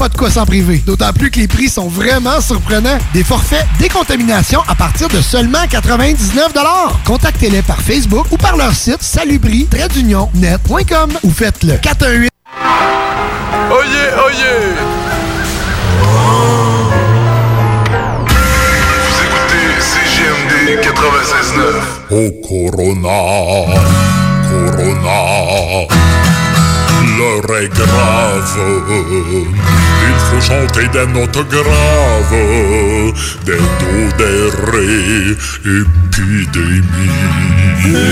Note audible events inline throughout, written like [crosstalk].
pas de quoi s'en priver. D'autant plus que les prix sont vraiment surprenants. Des forfaits décontamination à partir de seulement 99 Contactez-les par Facebook ou par leur site salubri-net.com ou faites-le 418 Oyez, oyez! Vous écoutez CGMD 96.9. Oh Corona, Corona, l'heure est grave. Il faut chanter des notes graves, des dos des ré, épidémie.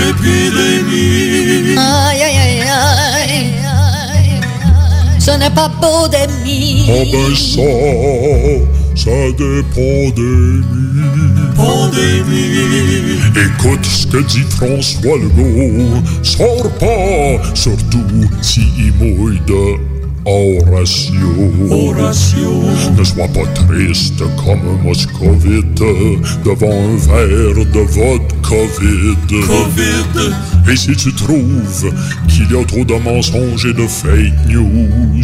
Épidémie. Aïe, aïe, aïe, aïe, aïe, Ce n'est pas beau d'aimer. Oh ben ça, ça dépend des Pandémie. Écoute ce que dit François Legault. Sors pas, surtout si il mouille de Horatio. Horatio. Ne sois pas triste comme un moscovite devant un verre de vodka vide. Covid. Et si tu trouves qu'il y a trop de mensonges et de fake news,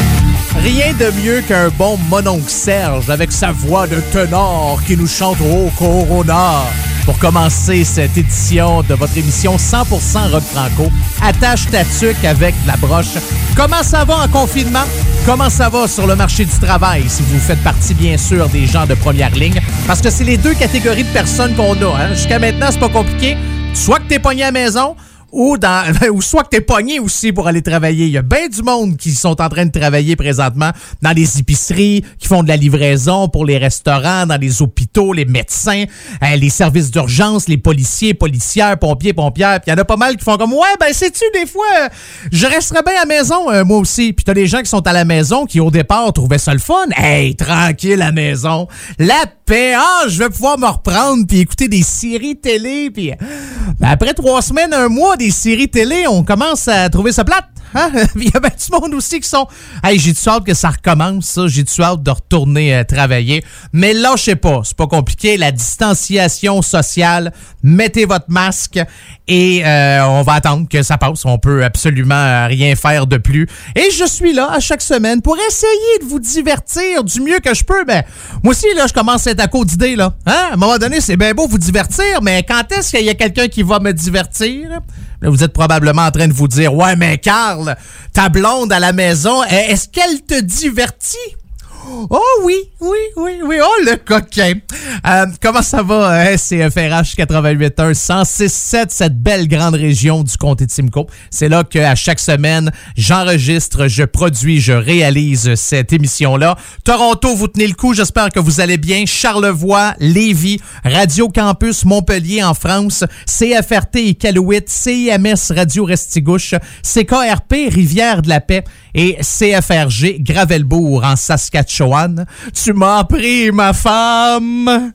Rien de mieux qu'un bon mononcle Serge avec sa voix de ténor qui nous chante au Corona. Pour commencer cette édition de votre émission 100% rock franco, attache ta tuque avec la broche. Comment ça va en confinement? Comment ça va sur le marché du travail si vous faites partie bien sûr des gens de première ligne? Parce que c'est les deux catégories de personnes qu'on a. Hein? Jusqu'à maintenant, c'est pas compliqué. Soit que t'es pogné à la maison, ou dans [laughs] ou soit que t'es pogné aussi pour aller travailler. Il y a bien du monde qui sont en train de travailler présentement dans les épiceries, qui font de la livraison pour les restaurants, dans les hôpitaux, les médecins, euh, les services d'urgence, les policiers, policières, pompiers, pompières. Puis il y en a pas mal qui font comme ouais, ben sais-tu des fois euh, je resterais bien à la maison euh, moi aussi. Puis t'as des gens qui sont à la maison qui au départ trouvaient ça le fun. Hey, tranquille à la maison. La paix. Ah, je vais pouvoir me reprendre puis écouter des séries télé puis ben, après trois semaines, un mois des séries télé, on commence à trouver ça plate. Hein? [laughs] Il y a bien du monde aussi qui sont. Hey, j'ai du hâte que ça recommence, ça. J'ai du hâte de retourner euh, travailler. Mais là, je sais pas. C'est pas compliqué. La distanciation sociale. Mettez votre masque et euh, on va attendre que ça passe. On peut absolument euh, rien faire de plus. Et je suis là à chaque semaine pour essayer de vous divertir du mieux que je peux. Ben, moi aussi, là, je commence à être à court d'idées, là. Hein? À un moment donné, c'est bien beau vous divertir, mais quand est-ce qu'il y a quelqu'un qui va me divertir? Vous êtes probablement en train de vous dire, ouais, mais Carl, ta blonde à la maison, est-ce qu'elle te divertit? Oh oui, oui, oui, oui. Oh le coquin. Euh, comment ça va? C'est FRH 88.1 106.7, cette belle grande région du comté de Simcoe? C'est là qu'à chaque semaine, j'enregistre, je produis, je réalise cette émission-là. Toronto, vous tenez le coup. J'espère que vous allez bien. Charlevoix, Lévis, Radio Campus Montpellier en France, CFRT et Calouette, CIMS Radio Restigouche, CKRP Rivière de la Paix et CFRG Gravelbourg en Saskatchewan. Tu m'as pris ma femme.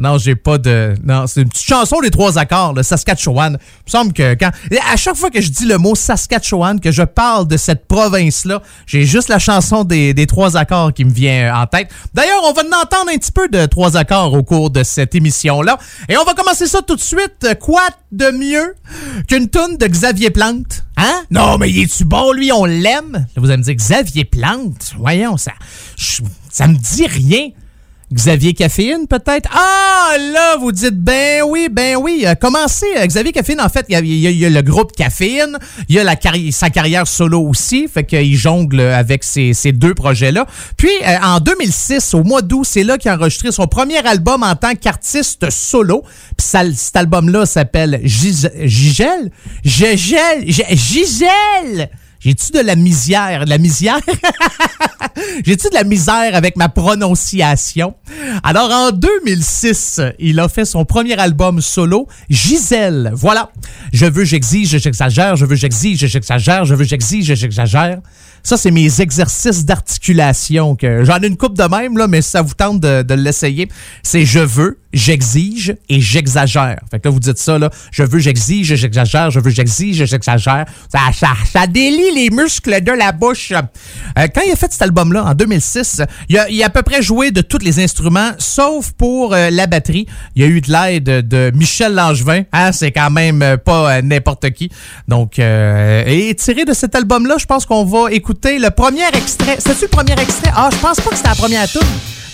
Non, j'ai pas de. Non, c'est une petite chanson des trois accords, le Saskatchewan. Il me semble que quand. À chaque fois que je dis le mot Saskatchewan, que je parle de cette province-là, j'ai juste la chanson des, trois accords qui me vient en tête. D'ailleurs, on va en entendre un petit peu de trois accords au cours de cette émission-là. Et on va commencer ça tout de suite. Quoi de mieux qu'une toune de Xavier Plante? Hein? Non, mais il est-tu bon, lui? On l'aime? Vous allez me dire Xavier Plante? Voyons, ça. Ça me dit rien. Xavier Caféine, peut-être? Ah, là, vous dites, ben oui, ben oui. Euh, commencez, euh, Xavier Caféine, en fait, il y, a, le groupe Caféine, il y a sa carrière solo aussi, fait qu'il jongle avec ces, ces deux projets-là. Puis, euh, en 2006, au mois d'août, c'est là qu'il a enregistré son premier album en tant qu'artiste solo. Puis cet album-là s'appelle Gigel? Gigel? Gigel! J'ai-tu de la misère? De la misère? [laughs] J'ai-tu de la misère avec ma prononciation? Alors, en 2006, il a fait son premier album solo, Gisèle. Voilà. Je veux, j'exige, j'exagère, je veux, j'exige, j'exagère, je veux, j'exige, j'exagère. Ça, c'est mes exercices d'articulation. J'en ai une coupe de même, là, mais ça vous tente de, l'essayer. C'est je veux, j'exige et j'exagère. Fait que là, vous dites ça, là. Je veux, j'exige, j'exagère, je veux, j'exige, j'exagère. Ça, ça, ça délie les muscles de la bouche. Euh, quand il a fait cet album-là, en 2006, il a, il a à peu près joué de tous les instruments, sauf pour euh, la batterie. Il y a eu de l'aide de Michel Langevin. Hein, c'est quand même euh, pas n'importe qui. Donc, et tiré de cet album-là, je pense qu'on va écouter le premier extrait. C'est-tu le premier extrait? Ah, je pense pas que c'était la première tune.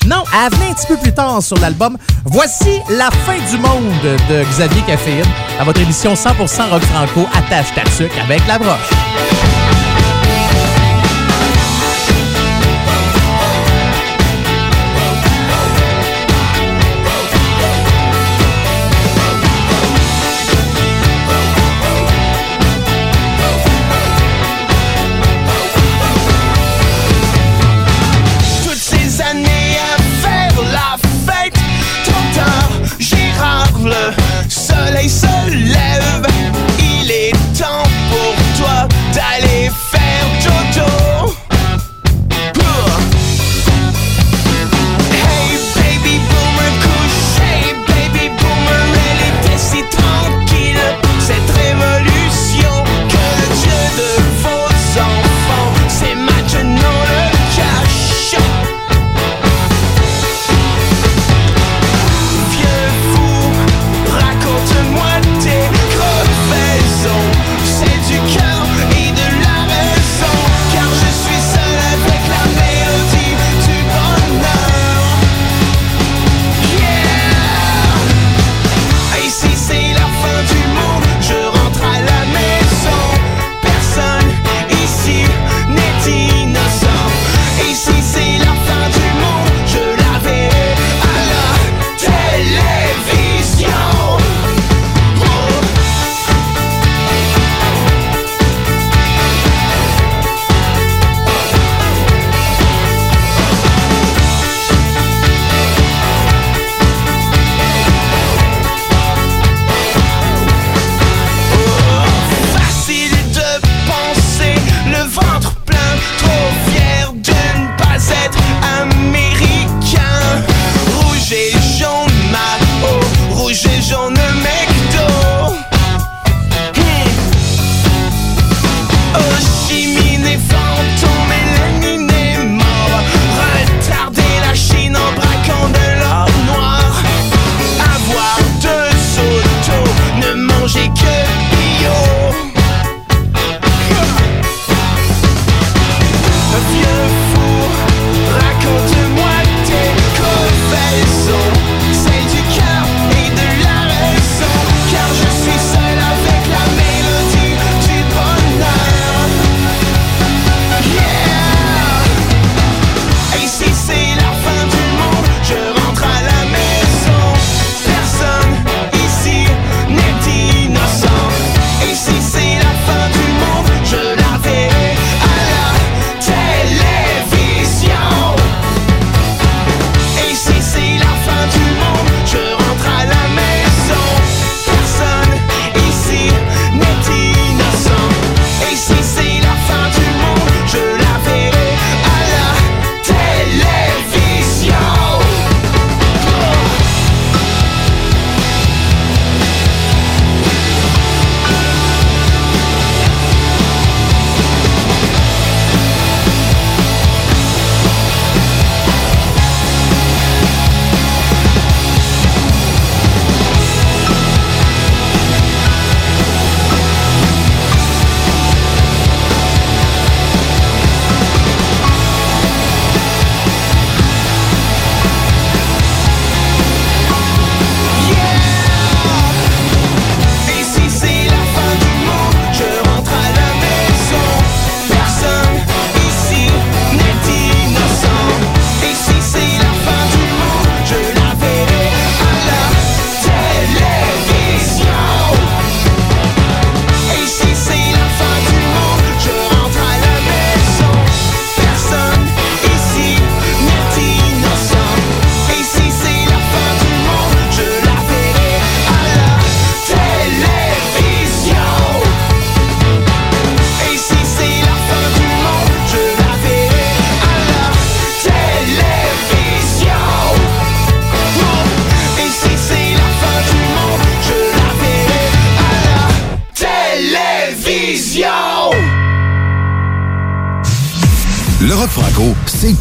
Non, elle venait un petit peu plus tard sur l'album. Voici La fin du monde de Xavier Caféine à votre émission 100% rock franco attache ta avec la broche.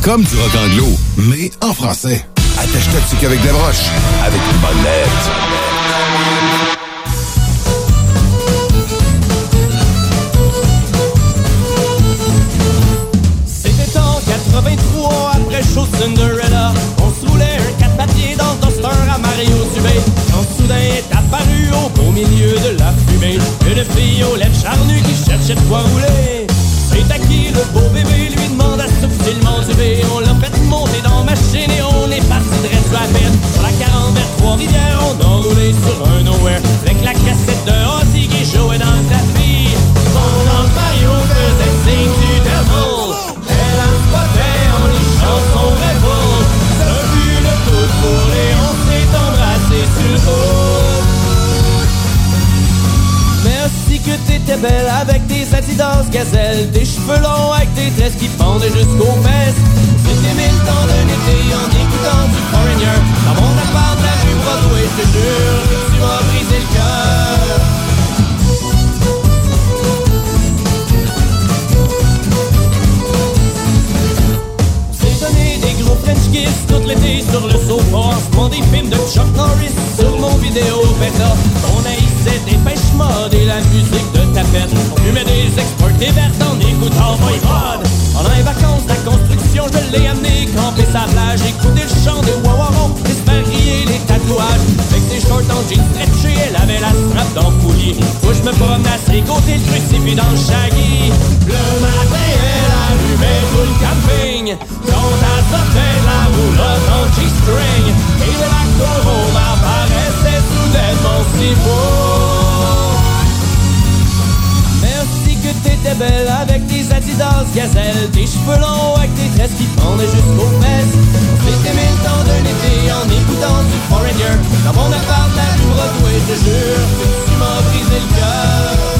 C'est sur un nowhere. Avec la cassette de Ozzy qui jouait dans le tapis. Pendant que Mario faisait signe du devil. Elle a spoté en lichant son rêve. Ça vu le coup de four et on s'est embrassé sur le haut. Merci que t'étais belle avec tes Adidas gazelle Tes cheveux longs avec tes tresses qui pendaient jusqu'aux fesses des films de Chuck Norris sur mon vidéo bêta. On haïssait des pêches modes et la musique de tapette. On fumait des exportés vertes en écoutant Voivode. Pendant les vacances la construction, je l'ai amené camper sa plage. Écouter le chant des wawarons, les tatouages. Avec ses shorts en jeans stretchés, elle avait la strap dans le coulis. Où je me promenais à ses côtés, le crucifix dans le shaggy. Le matin, elle allumait tout le camping. Quand elle sortait de la roulotte en G-string Et le lac d'Orome apparaissait soudainement si beau T'étais belle avec tes Adidas gazelle Tes cheveux longs avec tes tresses qui pendaient jusqu'aux fesses. C'était mille temps d'un été en écoutant du Foreigner. Dans mon appart la rue Broadway, je jure que tu m'as brisé le cœur.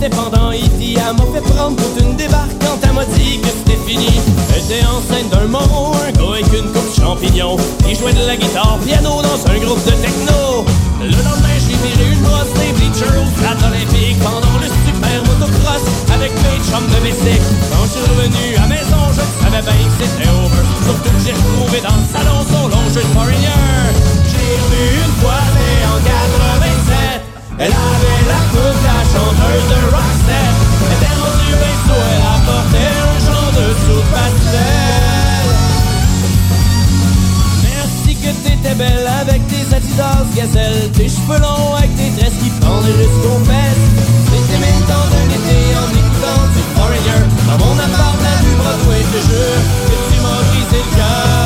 Mais Elle m'a fait prendre toute une débarque quand elle m'a dit que c'était fini. Elle était enceinte d'un moron, un gars avec une coupe champignon. Il jouait de la guitare piano dans un groupe de techno. Le lendemain, j'ai viré une brosse des bleachers au stade olympique pendant le super motocross avec mes chums de bicycle. Quand je suis revenu à maison, je savais bien que c'était over. Surtout que j'ai retrouvé dans le salon son long jeu de Foreigner. J'ai revu une fois, mais en 87. Elle avait la coupe la chanteuse de Roxette Sous, elle apportait un genre de soupe pastel Merci que t'étais belle avec tes Adidas gazelle Tes cheveux longs avec tes tresses qui pendaient jusqu'aux fesses. C'était mille temps d'un été en écoutant du Foreigner. Dans mon appart la rue Broadway, je jure que tu m'as le cœur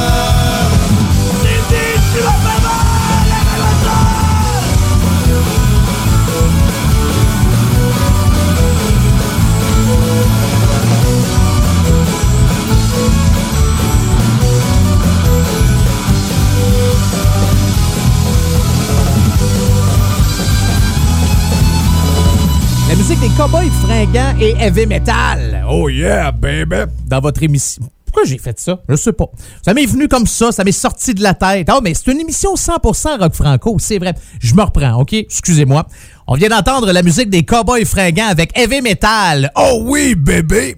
des cowboys fringants et heavy metal. Oh yeah, baby! Dans votre émission. Pourquoi j'ai fait ça? Je sais pas. Ça m'est venu comme ça, ça m'est sorti de la tête. Oh, mais c'est une émission 100% rock franco, c'est vrai. Je me reprends, OK? Excusez-moi. On vient d'entendre la musique des cowboys fringants avec heavy metal. Oh oui, bébé!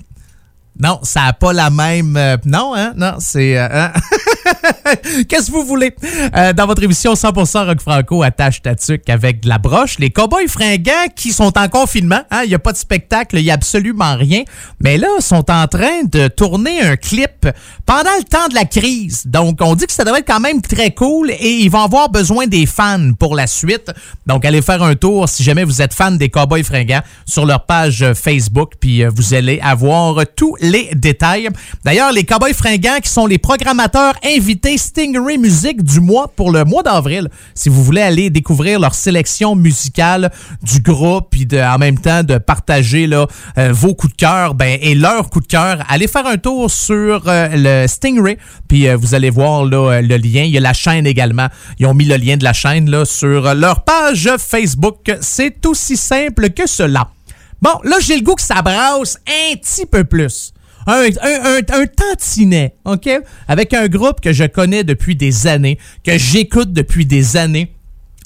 Non, ça n'a pas la même. euh, non, hein? Non, c'est. euh, hein? [laughs] Qu'est-ce que vous voulez? Euh, dans votre émission 100% Rock Franco, attache ta avec de la broche. Les cowboys fringants qui sont en confinement. hein, Il n'y a pas de spectacle, il n'y a absolument rien. Mais là, sont en train de tourner un clip pendant le temps de la crise. Donc, on dit que ça devrait être quand même très cool et ils vont avoir besoin des fans pour la suite. Donc, allez faire un tour si jamais vous êtes fan des cowboys fringants sur leur page Facebook. Puis, vous allez avoir tous les détails. D'ailleurs, les cowboys fringants qui sont les programmateurs invités Stingray Music du mois pour le mois d'avril. Si vous voulez aller découvrir leur sélection musicale du groupe puis de, en même temps de partager là, euh, vos coups de cœur ben, et leurs coups de cœur, allez faire un tour sur euh, le Stingray puis euh, vous allez voir le lien. Il y a la chaîne également. Ils ont mis le lien de la chaîne sur leur page Facebook. C'est aussi simple que cela. Bon, là, j'ai le goût que ça brasse un petit peu plus. Un, un, un, tantinet, OK? Avec un groupe que je connais depuis des années, que j'écoute depuis des années.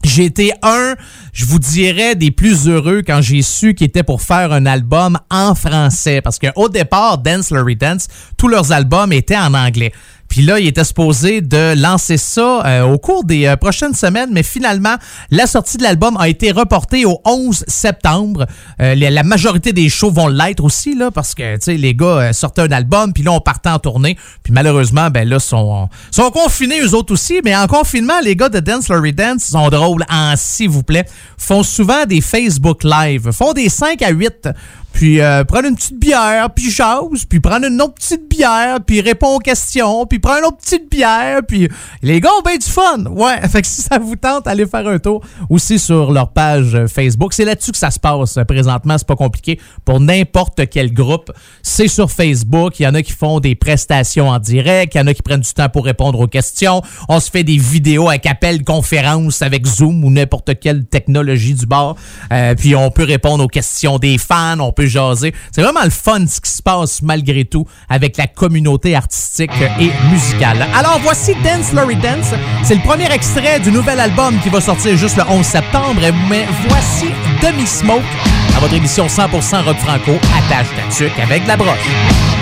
J'ai été un, je vous dirais, des plus heureux quand j'ai su qu'ils étaient pour faire un album en français. Parce qu'au départ, Dance Larry Dance, tous leurs albums étaient en anglais. Puis là, il était supposé de lancer ça euh, au cours des euh, prochaines semaines, mais finalement, la sortie de l'album a été reportée au 11 septembre. Euh, la, majorité des shows vont l'être aussi, là, parce que, tu sais, les gars euh, sortaient un album, puis là, on partait en tournée. Puis malheureusement, ben là, sont, sont confinés eux autres aussi. Mais en confinement, les gars de Dance Larry Dance sont drôles, en s'il vous plaît. Font souvent des Facebook Live, font des 5 à 8 puis euh, prendre une petite bière, puis jase, puis prendre une autre petite bière, puis répond aux questions, puis prendre une autre petite bière, puis les gars ont bien du fun. Ouais, [laughs] fait que si ça vous tente, allez faire un tour aussi sur leur page Facebook. C'est là-dessus que ça se passe euh, présentement, c'est pas compliqué pour n'importe quel groupe. C'est sur Facebook, il y en a qui font des prestations en direct, il y en a qui prennent du temps pour répondre aux questions. On se fait des vidéos avec appel conférence avec Zoom ou n'importe quelle technologie du bord. Euh, puis on peut répondre aux questions des fans, on peut jaser. C'est vraiment le fun ce qui se passe malgré tout avec la communauté artistique et musicale. Alors voici Dance Larry Dance. C'est le premier extrait du nouvel album qui va sortir juste le 11 septembre. Mais voici Demi Smoke à votre émission 100% rock franco attache ta tuque avec la broche.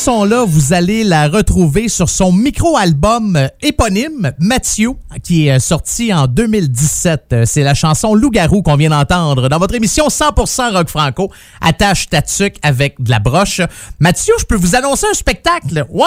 Chanson-là, vous allez la retrouver sur son micro-album euh, éponyme, Mathieu, qui est euh, sorti en 2017. Euh, C'est la chanson Loup-garou qu'on vient d'entendre dans votre émission 100% rock franco. Attache ta avec de la broche. Mathieu, je peux vous annoncer un spectacle. Ouais,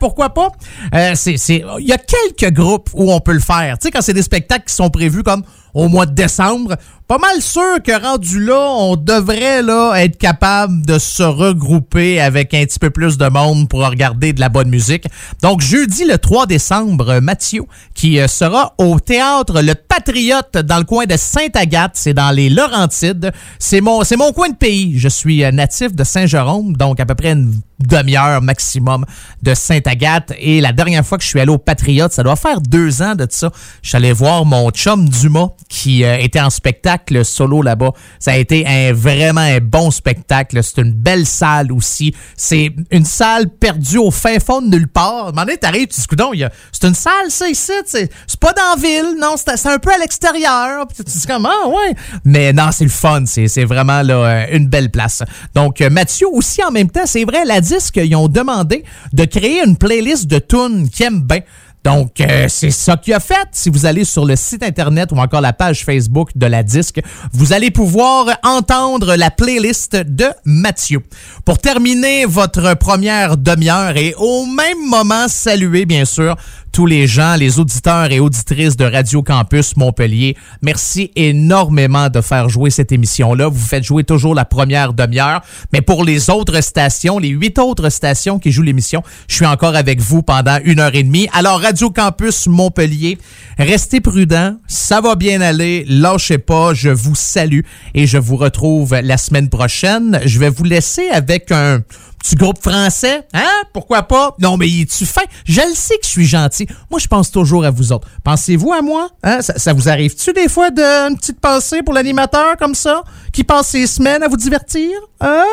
pourquoi pas? Il y a quelques groupes où on peut le faire. Tu sais, quand c'est des spectacles qui sont prévus comme au mois de décembre, pas mal sûr que rendu là, on devrait là être capable de se regrouper avec un petit peu plus de monde pour regarder de la bonne musique. Donc jeudi le 3 décembre, Mathieu qui euh, sera au théâtre Le Patriote dans le coin de Sainte-Agathe, c'est dans les Laurentides. C'est mon c'est mon coin de pays. Je suis euh, natif de Saint-Jérôme, donc à peu près une demi-heure maximum de Sainte-Agathe. Et la dernière fois que je suis allé au Patriote, ça doit faire deux ans de ça, je suis allé voir mon chum Dumas qui euh, était en spectacle solo là-bas. Ça a été un vraiment un bon spectacle. C'est une belle salle aussi. C'est une salle perdue au fin fond de nulle part. À un t'arrives, tu dis, a- c'est une salle, ça, ici. C'est pas dans la ville, non, c'est un peu à l'extérieur. Tu dis comme, ah, ouais. Mais non, c'est le fun. C'est vraiment là, euh, une belle place. Donc, euh, Mathieu aussi, en même temps, c'est vrai, la disque, ils ont demandé de créer une playlist de tunes qu'il aime bien. Donc, euh, c'est ça qu'il a fait. Si vous allez sur le site Internet ou encore la page Facebook de la disque, vous allez pouvoir entendre la playlist de Mathieu. Pour terminer votre première demi-heure et au même moment saluer, bien sûr, tous les gens, les auditeurs et auditrices de Radio Campus Montpellier. Merci énormément de faire jouer cette émission-là. Vous faites jouer toujours la première demi-heure. Mais pour les autres stations, les huit autres stations qui jouent l'émission, je suis encore avec vous pendant une heure et demie. Alors, Radio Campus Montpellier, restez prudents. Ça va bien aller. Lâchez pas. Je vous salue et je vous retrouve la semaine prochaine. Je vais vous laisser avec un petit groupe français, hein? Pourquoi pas? Non, mais es-tu fin? Je le sais que je suis gentil. Moi, je pense toujours à vous autres. Pensez-vous à moi? Hein? Ça, vous arrive-tu des fois de une petite pensée pour l'animateur comme ça? Qui passe ses semaines à vous divertir? Hein?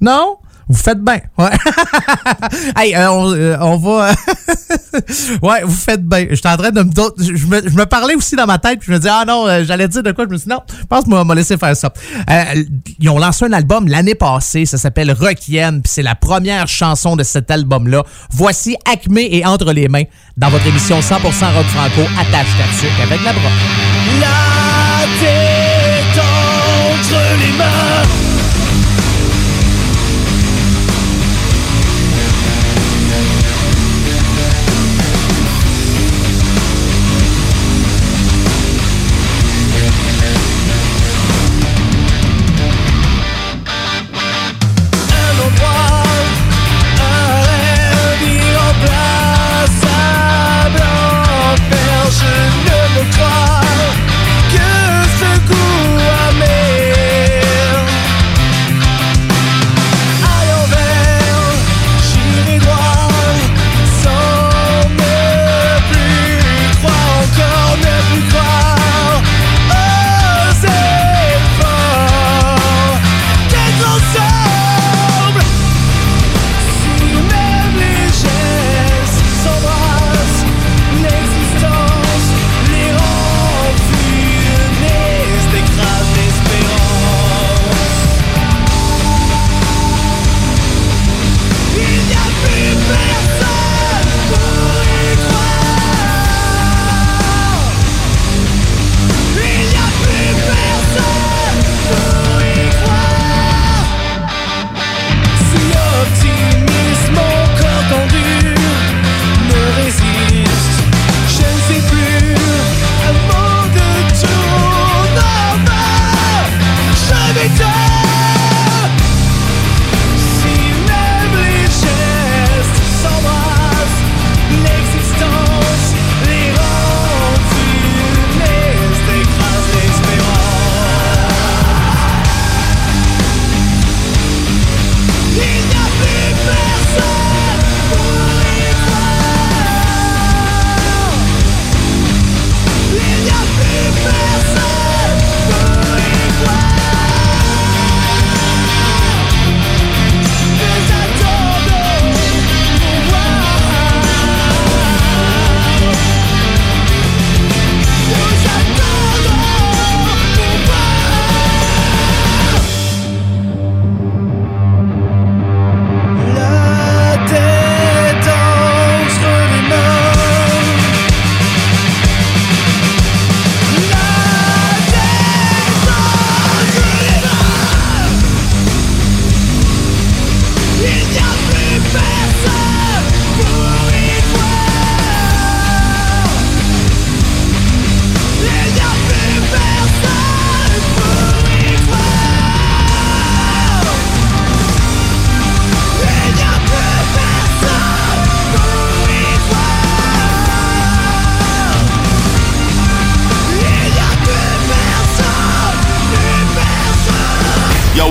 Non? Vous faites bien. Ouais. [laughs] hey, euh, on, euh, on va. [laughs] ouais, vous faites bien. J'étais en train de me, je me. Je me parlais aussi dans ma tête, puis je me disais, ah non, euh, j'allais dire de quoi. Je me suis dit, non, je pense que m'a laissé faire ça. Euh, ils ont lancé un album l'année passée, ça s'appelle Requiem, puis c'est la première chanson de cet album-là. Voici Acme et Entre les mains dans votre émission 100% Rock Franco, attache ta avec la broche. La tête les mains.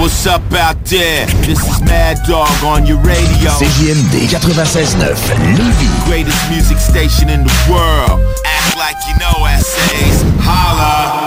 What's up out there? This is Mad Dog on your radio. CJMD 96.9 Lévis. Greatest music station in the world. Act like you know essays. Holla.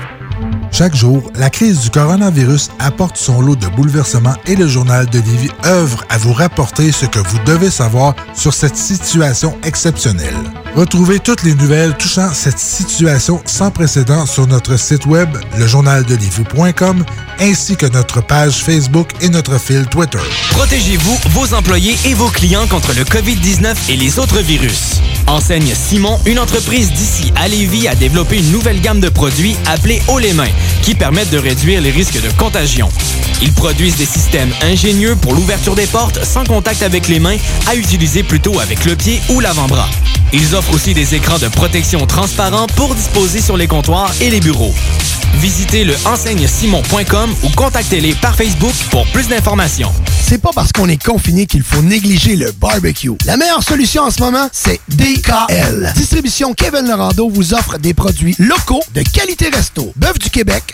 Chaque jour, la crise du coronavirus apporte son lot de bouleversements et le journal de Lévis œuvre à vous rapporter ce que vous devez savoir sur cette situation exceptionnelle. Retrouvez toutes les nouvelles touchant cette situation sans précédent sur notre site web, lejournaldelivie.com, ainsi que notre page Facebook et notre fil Twitter. Protégez-vous, vos employés et vos clients contre le COVID-19 et les autres virus. Enseigne Simon, une entreprise d'ici à Lévis, a développé une nouvelle gamme de produits appelés Haut les mains, qui permettent de réduire les risques de contagion. Ils produisent des systèmes ingénieux pour l'ouverture des portes sans contact avec les mains, à utiliser plutôt avec le pied ou l'avant-bras. Ils offrent aussi des écrans de protection transparents pour disposer sur les comptoirs et les bureaux. Visitez le enseigne-simon.com ou contactez-les par Facebook pour plus d'informations. C'est pas parce qu'on est confiné qu'il faut négliger le barbecue. La meilleure solution en ce moment, c'est DKL. Distribution Kevin Lorando vous offre des produits locaux de qualité resto. Bœuf du Québec,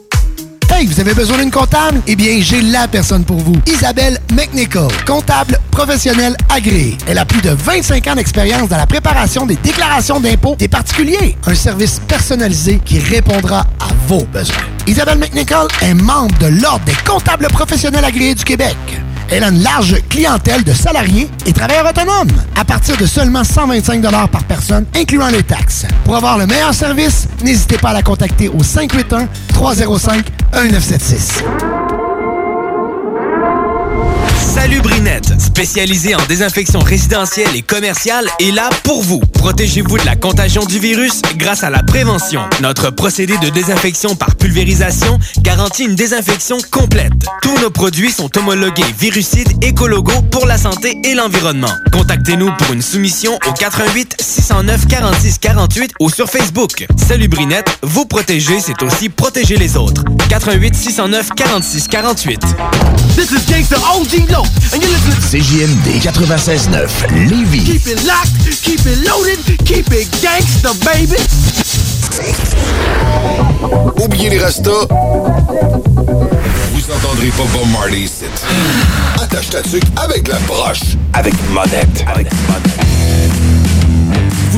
Hey, vous avez besoin d'une comptable? Eh bien, j'ai la personne pour vous. Isabelle McNichol, comptable professionnelle agréée. Elle a plus de 25 ans d'expérience dans la préparation des déclarations d'impôts des particuliers. Un service personnalisé qui répondra à vos besoins. Isabelle McNichol est membre de l'Ordre des comptables professionnels agréés du Québec. Elle a une large clientèle de salariés et travailleurs autonomes à partir de seulement 125 par personne, incluant les taxes. Pour avoir le meilleur service, n'hésitez pas à la contacter au 581-305-1976. Salut Brinette, spécialisée en désinfection résidentielle et commerciale, est là pour vous. Protégez-vous de la contagion du virus grâce à la prévention. Notre procédé de désinfection par pulvérisation garantit une désinfection complète. Tous nos produits sont homologués virucides écologos pour la santé et l'environnement. Contactez-nous pour une soumission au 88 609 46 48 ou sur Facebook. Salut Brinette, vous protéger, c'est aussi protéger les autres. 88 609 46 48. This is OG Low, and you're listening to CJMD 96.9 Lévis. Keep it locked, keep it loaded, keep it gangsta, baby. Oubliez les restos. Vous entendrez pas Bob Marley ici. Attache ta tuque avec la broche. Avec monette. Avec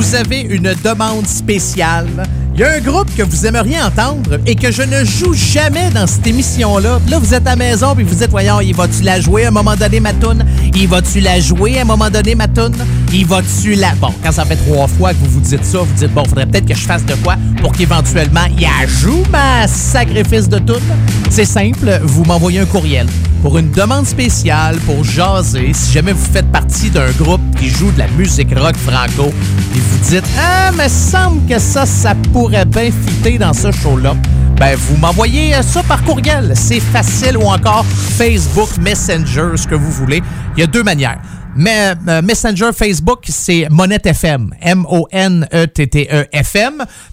Vous avez une demande spéciale. Il y a un groupe que vous aimeriez entendre et que je ne joue jamais dans cette émission-là. Là, vous êtes à la maison puis vous dites, voyons, il va-tu la jouer à un moment donné, ma toune? Il va-tu la jouer à un moment donné, ma toune? Il va-tu la... Bon, quand ça fait trois fois que vous vous dites ça, vous dites, bon, faudrait peut-être que je fasse de quoi pour qu'éventuellement, il joue, ma sacrifice de toune. C'est simple, vous m'envoyez un courriel pour une demande spéciale, pour jaser, si jamais vous faites partie d'un groupe qui joue de la musique rock franco, et vous dites Ah, me semble que ça, ça pourrait bien fitter dans ce show-là. Ben, vous m'envoyez ça par courriel. C'est facile ou encore Facebook Messenger, ce que vous voulez. Il y a deux manières. Mais euh, Messenger Facebook, c'est Monette FM. M-O-N-E-T-T-E-F-M.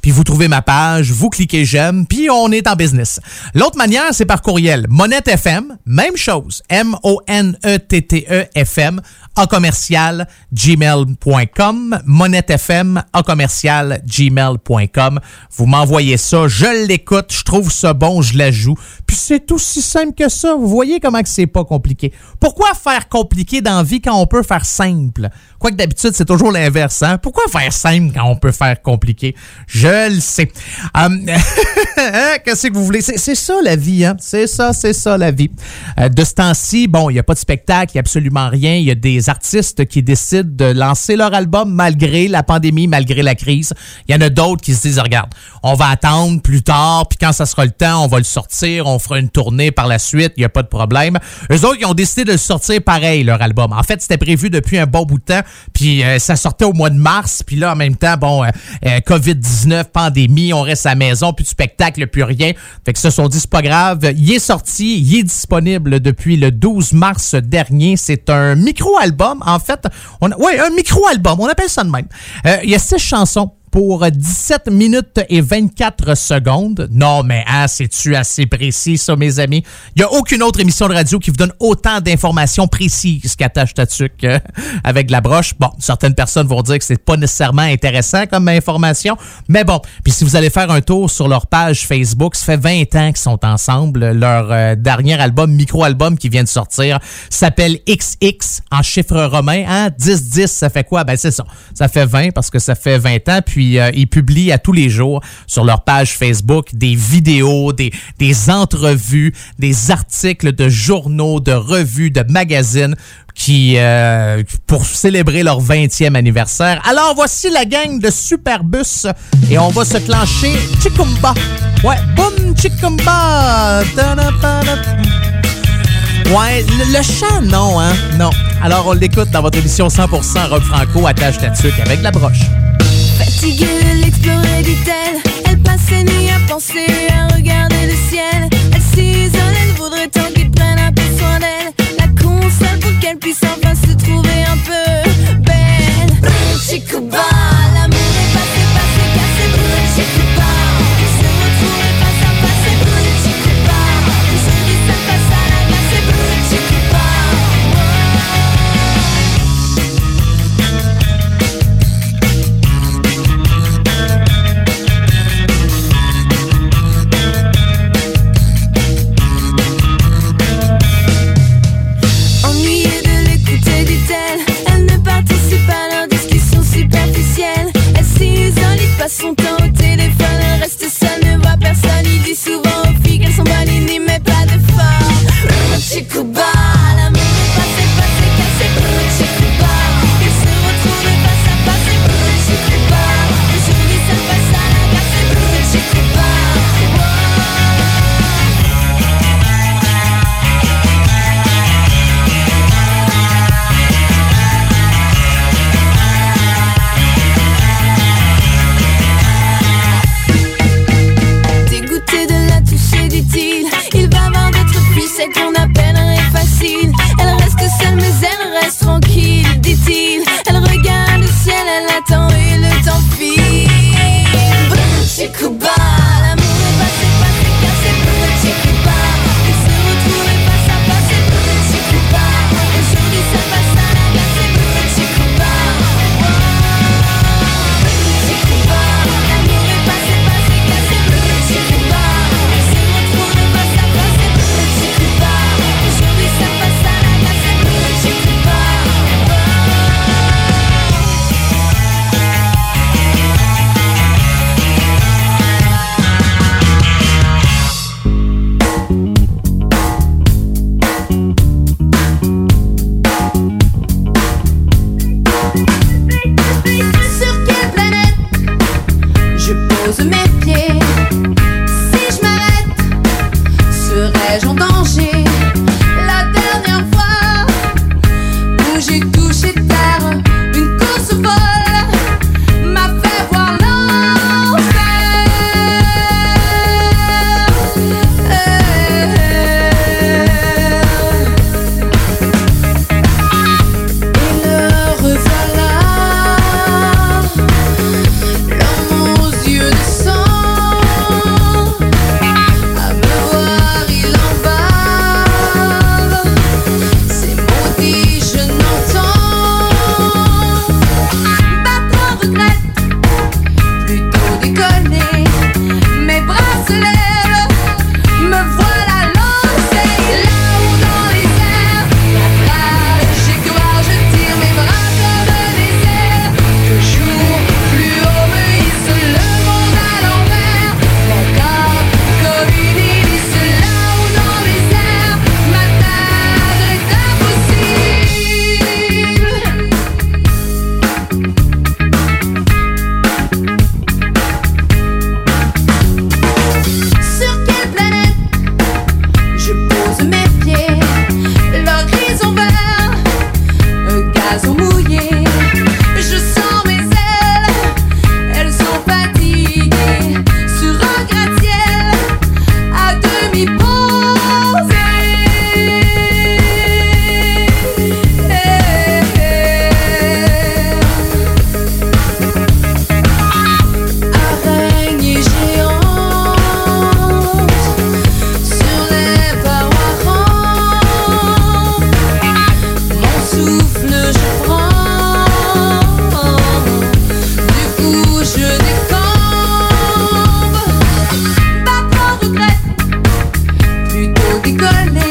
Puis vous trouvez ma page, vous cliquez j'aime, puis on est en business. L'autre manière, c'est par courriel. Monette FM, même chose. M-O-N-E-T-T-E-F-M en commercial gmail.com. Monette FM en commercial gmail.com. Vous m'envoyez ça, je l'écoute, je trouve ça bon, je la joue. Puis c'est aussi simple que ça. Vous voyez comment c'est pas compliqué. Pourquoi faire compliqué dans la vie quand on peut faire simple? Quoique d'habitude, c'est toujours l'inverse. Hein? Pourquoi faire simple quand on peut faire compliqué? Je le sais. Hum, [laughs] Qu'est-ce que vous voulez? C'est ça la vie. Hein? C'est ça, c'est ça la vie. Euh, de ce temps-ci, bon, il n'y a pas de spectacle, il n'y a absolument rien. Il y a des artistes qui décident de lancer leur album malgré la pandémie, malgré la crise. Il y en a d'autres qui se disent, regarde, on va attendre plus tard, puis quand ça sera le temps, on va le sortir, on fera une tournée par la suite, il n'y a pas de problème. Eux autres, ils ont décidé de le sortir pareil, leur album. En fait, c'était prévu depuis un bon bout de temps, puis euh, ça sortait au mois de mars, puis là, en même temps, bon, euh, euh, COVID-19, pandémie, on reste à la maison, puis du spectacle, plus rien. Fait que ça, se sont dit, c'est pas grave. Il est sorti, il est disponible depuis le 12 mars dernier. C'est un micro-album, en fait. On a- ouais, un micro-album, on appelle ça de même. Euh, Il y a six chansons pour 17 minutes et 24 secondes. Non, mais hein, c'est-tu assez précis, ça, mes amis? Il n'y a aucune autre émission de radio qui vous donne autant d'informations précises qu'Attache Tatuc euh, avec la broche. Bon, certaines personnes vont dire que c'est pas nécessairement intéressant comme information, mais bon. Puis si vous allez faire un tour sur leur page Facebook, ça fait 20 ans qu'ils sont ensemble. Leur euh, dernier album, micro-album qui vient de sortir, s'appelle XX en chiffre romain. Hein? 10-10, ça fait quoi? Ben c'est ça. Ça fait 20 parce que ça fait 20 ans. Puis euh, ils publient à tous les jours sur leur page Facebook des vidéos, des, des entrevues, des articles de journaux, de revues, de magazines qui euh, pour célébrer leur 20e anniversaire. Alors voici la gang de Superbus et on va se clencher Chikumba. Ouais, boum Chikumba. Ouais, le, le chant non hein, non. Alors on l'écoute dans votre émission 100% rock franco attache tatuc avec la broche. Fatiguée de l'explorer, dit-elle. Elle passe ses nuits à penser, à regarder le ciel. Elle s'isole, elle voudrait tant qu'il prenne un peu soin d'elle. La console pour qu'elle puisse enfin gonna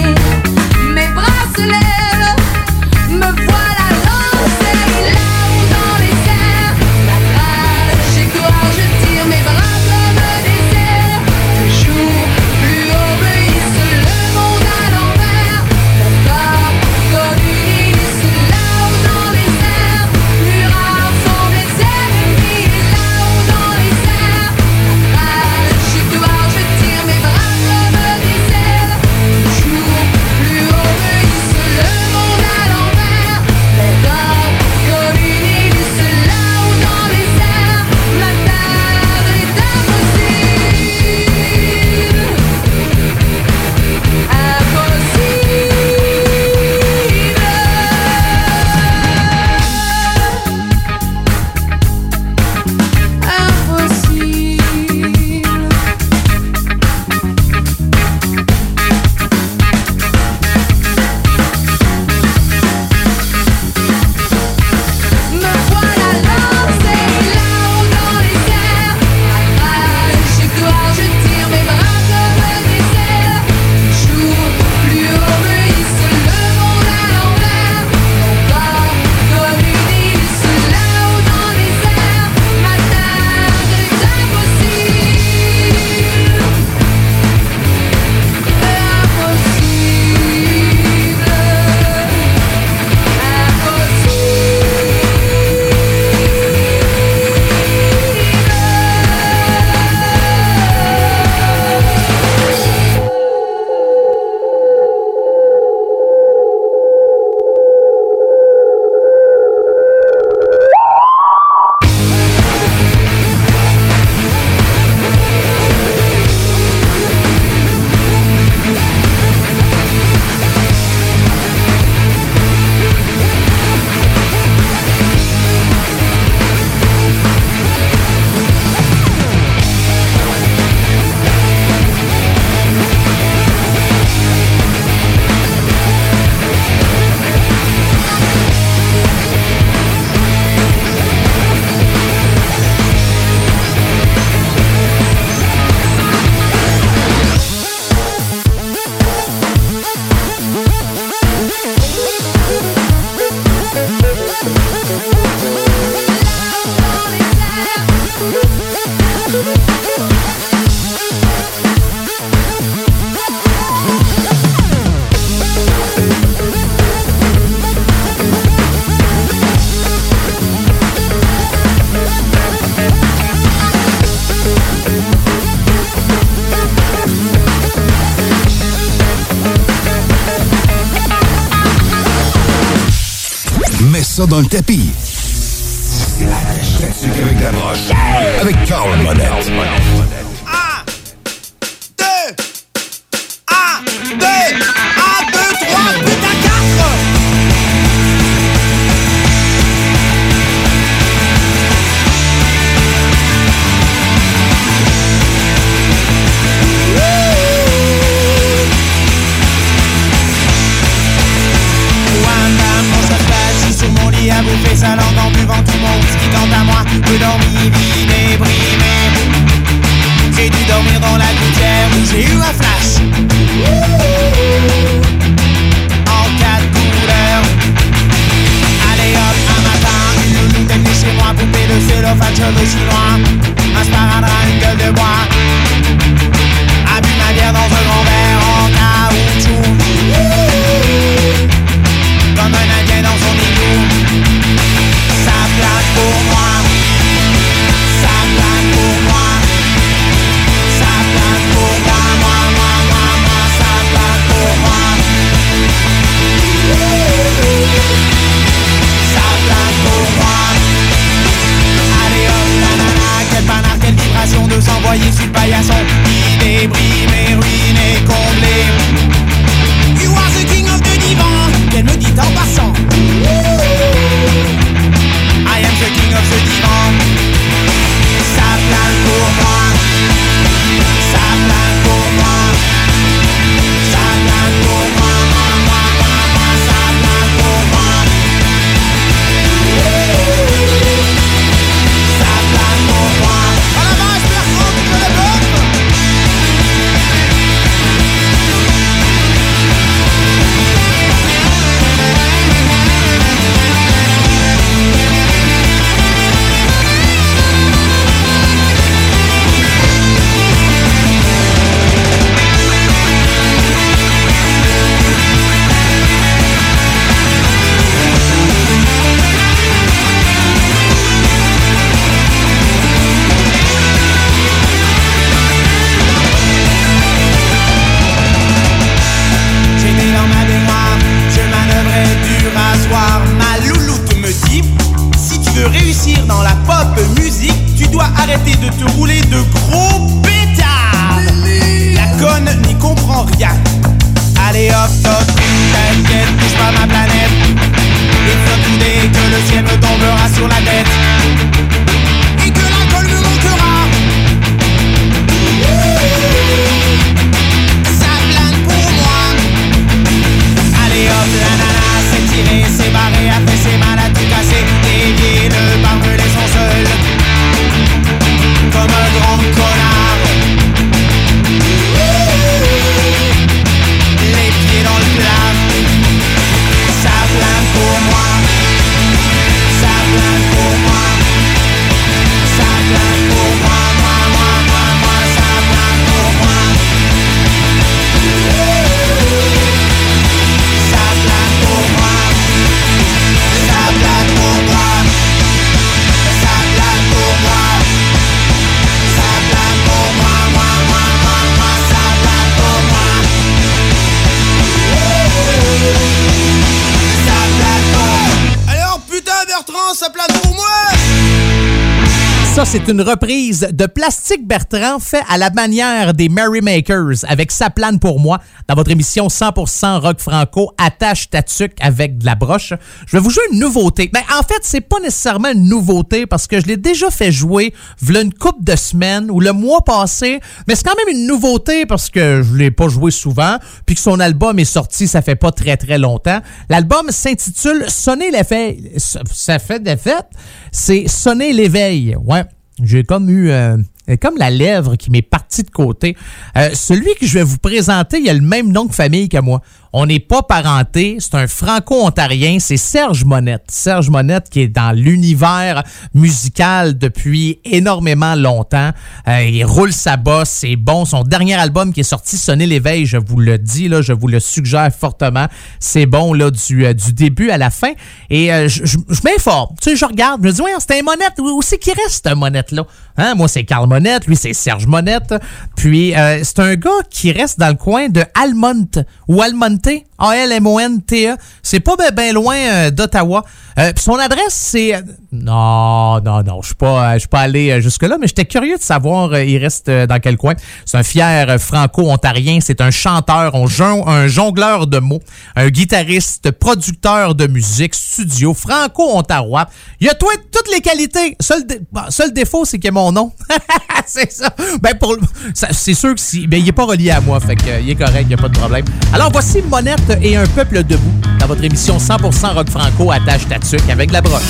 une reprise de Plastique Bertrand fait à la manière des Merrymakers avec Sa plane pour moi dans votre émission 100% rock franco attache ta avec de la broche. Je vais vous jouer une nouveauté. Ben, en fait, c'est pas nécessairement une nouveauté parce que je l'ai déjà fait jouer v'là une couple de semaines ou le mois passé, mais c'est quand même une nouveauté parce que je l'ai pas joué souvent puis que son album est sorti ça fait pas très très longtemps. L'album s'intitule Sonner l'éveil. Ça fait des fêtes? C'est Sonner l'éveil. Ouais. J'ai comme eu euh, comme la lèvre qui m'est partie de côté. Euh, celui que je vais vous présenter, il a le même nom que famille que moi. On n'est pas parenté, c'est un franco-ontarien, c'est Serge Monette. Serge Monette qui est dans l'univers musical depuis énormément longtemps. Euh, il roule sa bosse, c'est bon. Son dernier album qui est sorti, Sonner l'éveil, je vous le dis, là, je vous le suggère fortement. C'est bon là du, euh, du début à la fin. Et euh, je, je- m'informe, tu sais, je regarde, je me dis, ouais, c'est un Monette, où c'est qui reste un Monette-là? Hein? Moi, c'est Carl Monette, lui, c'est Serge Monette. Puis, c'est un gars qui reste dans le coin de Almont ou Almonte, a-L-M-O-N-T-E. C'est pas bien loin euh, d'Ottawa. Euh, son adresse, c'est... Euh, non, non, non, je suis pas, pas allé jusque-là, mais j'étais curieux de savoir, il reste dans quel coin. C'est un fier franco-ontarien, c'est un chanteur, un jongleur de mots, un guitariste, producteur de musique, studio, franco-ontarois. Il a toutes les qualités. Seul, défaut, c'est qu'il a mon nom. [laughs] c'est ça. Ben, pour... c'est sûr que si... ben, il est pas relié à moi, fait qu'il est correct, il n'y a pas de problème. Alors, voici Monette et un peuple debout dans votre émission 100% rock franco attache ta avec la broche.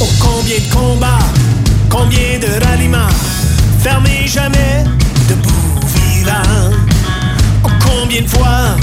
Oh, combien de combats, combien de ralliements, fermez jamais debout vivant. Oh, combien de fois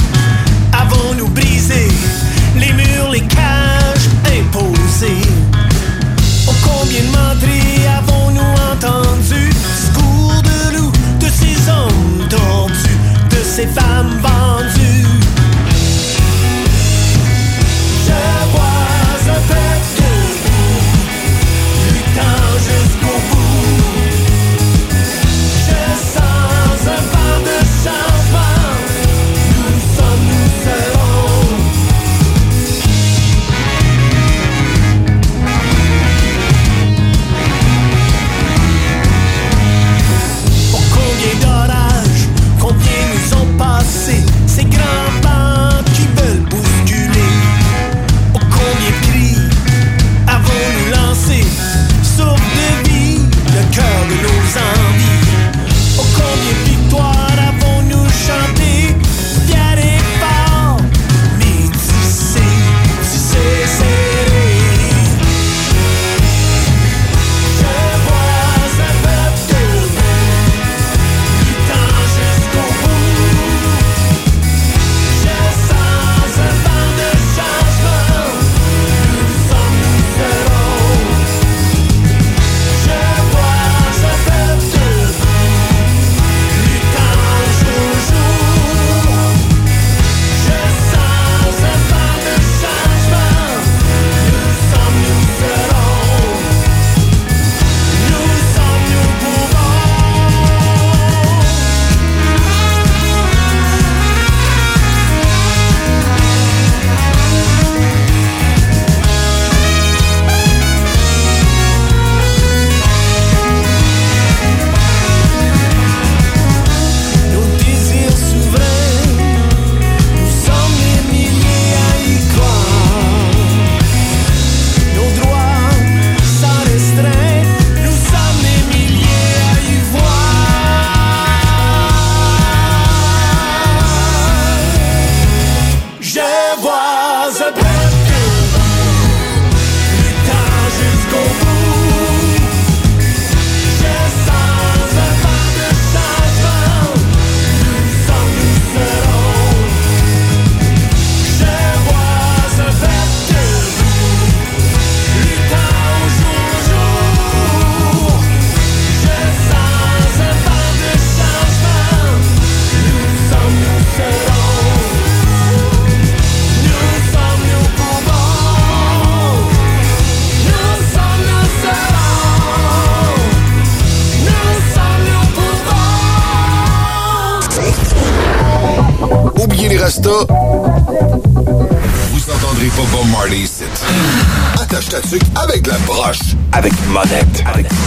Manette. Avec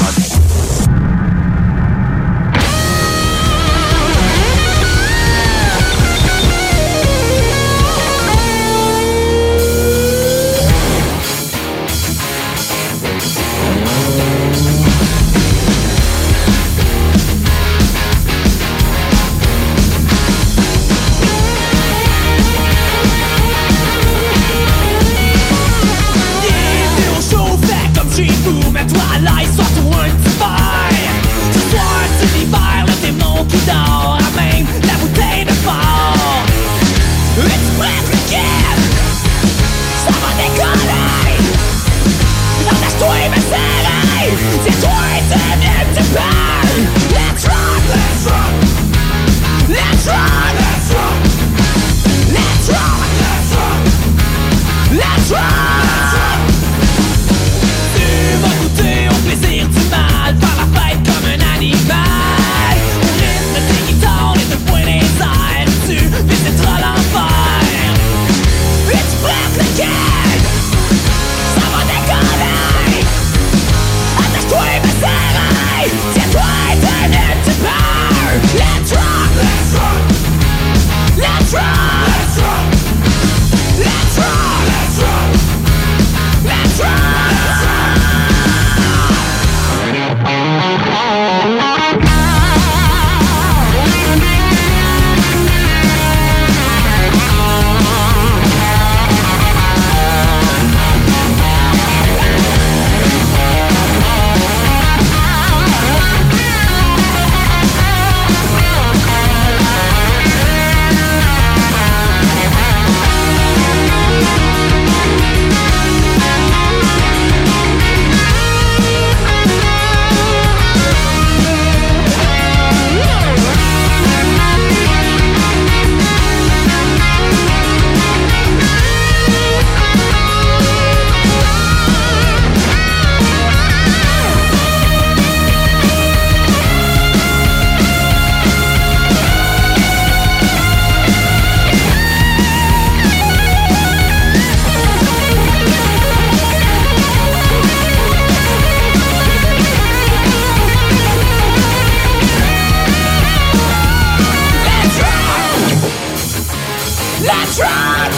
Let's run!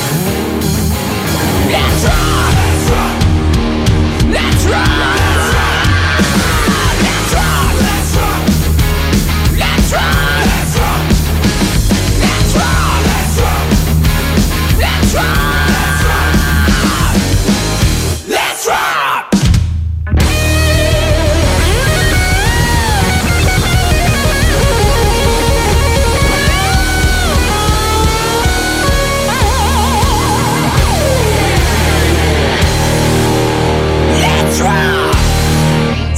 Let's run! Let's run! Let's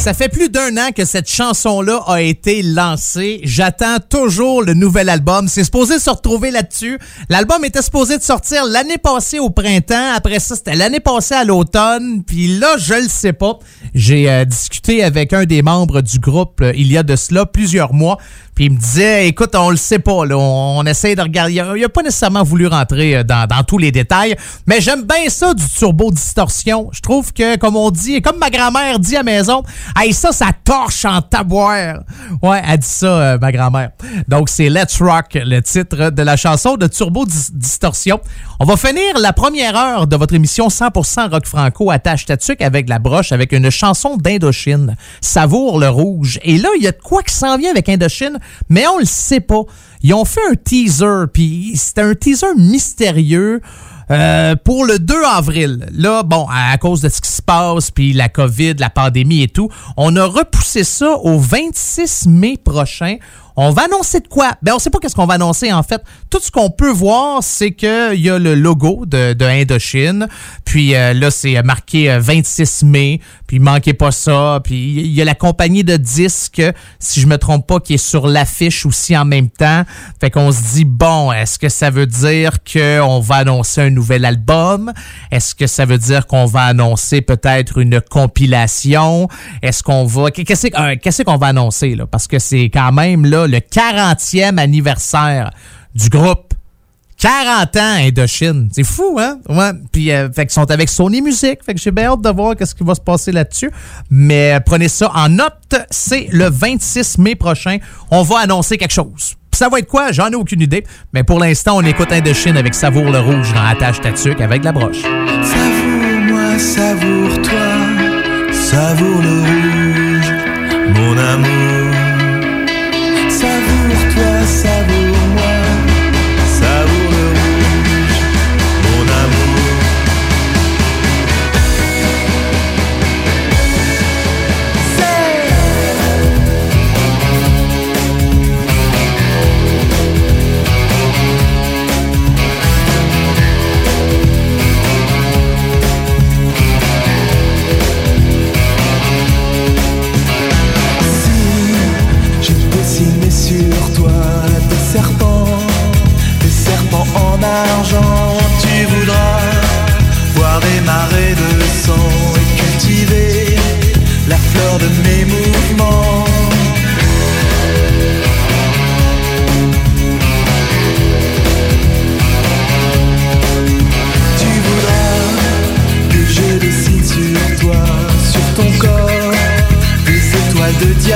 Ça fait plus d'un an que cette chanson-là a été lancée. J'attends toujours le nouvel album. C'est supposé se retrouver là-dessus. L'album était supposé de sortir l'année passée au printemps. Après ça, c'était l'année passée à l'automne. Puis là, je le sais pas. J'ai euh, discuté avec un des membres du groupe euh, il y a de cela plusieurs mois. Puis il me disait, écoute, on le sait pas, là. On, on essaie de regarder. Il a, il a pas nécessairement voulu rentrer euh, dans, dans tous les détails. Mais j'aime bien ça du turbo distorsion. Je trouve que, comme on dit, comme ma grand-mère dit à maison, hey, ça, ça torche en taboire. Ouais, elle dit ça, euh, ma grand-mère. Donc, c'est Let's Rock, le titre de la chanson de Turbo Dis- Distorsion. On va finir la première heure de votre émission 100% rock franco attache tatuc avec la broche, avec une chanson d'Indochine, Savoure le rouge. Et là, il y a de quoi qui s'en vient avec Indochine, mais on le sait pas. Ils ont fait un teaser, puis c'était un teaser mystérieux. euh, pour le 2 avril, là, bon, à, cause de ce qui se passe, puis la COVID, la pandémie et tout, on a repoussé ça au 26 mai prochain. On va annoncer de quoi? Ben, on sait pas qu'est-ce qu'on va annoncer, en fait. Tout ce qu'on peut voir, c'est qu'il y a le logo de, Indochine. Puis euh, là, c'est marqué euh, 26 mai. Puis manquez pas ça. Puis il y a la compagnie de disques, si je me trompe pas, qui est sur l'affiche aussi en même temps. Fait qu'on se dit, bon, est-ce que ça veut dire qu'on va annoncer un nouvel album? Est-ce que ça veut dire qu'on va annoncer peut-être une compilation? Est-ce qu'on va... Euh, qu'est-ce qu'on va annoncer, là? Parce que c'est quand même, là, le 40e anniversaire du groupe. 40 ans Indochine. C'est fou, hein? Ouais. Puis, euh, fait qu'ils sont avec Sony Music. Fait que j'ai bien hâte de voir qu'est-ce qui va se passer là-dessus. Mais euh, prenez ça en note. C'est le 26 mai prochain. On va annoncer quelque chose. Puis ça va être quoi? J'en ai aucune idée. Mais pour l'instant, on écoute Indochine avec Savour le Rouge dans Attache Tatuc avec la broche. Savoure-moi, savoure-toi, savoure le rouge, mon amour. Savoure-toi, savoure-moi, et cultiver la fleur de mes mouvements. Tu voudras que je dessine sur toi, sur ton corps, des étoiles de diamant.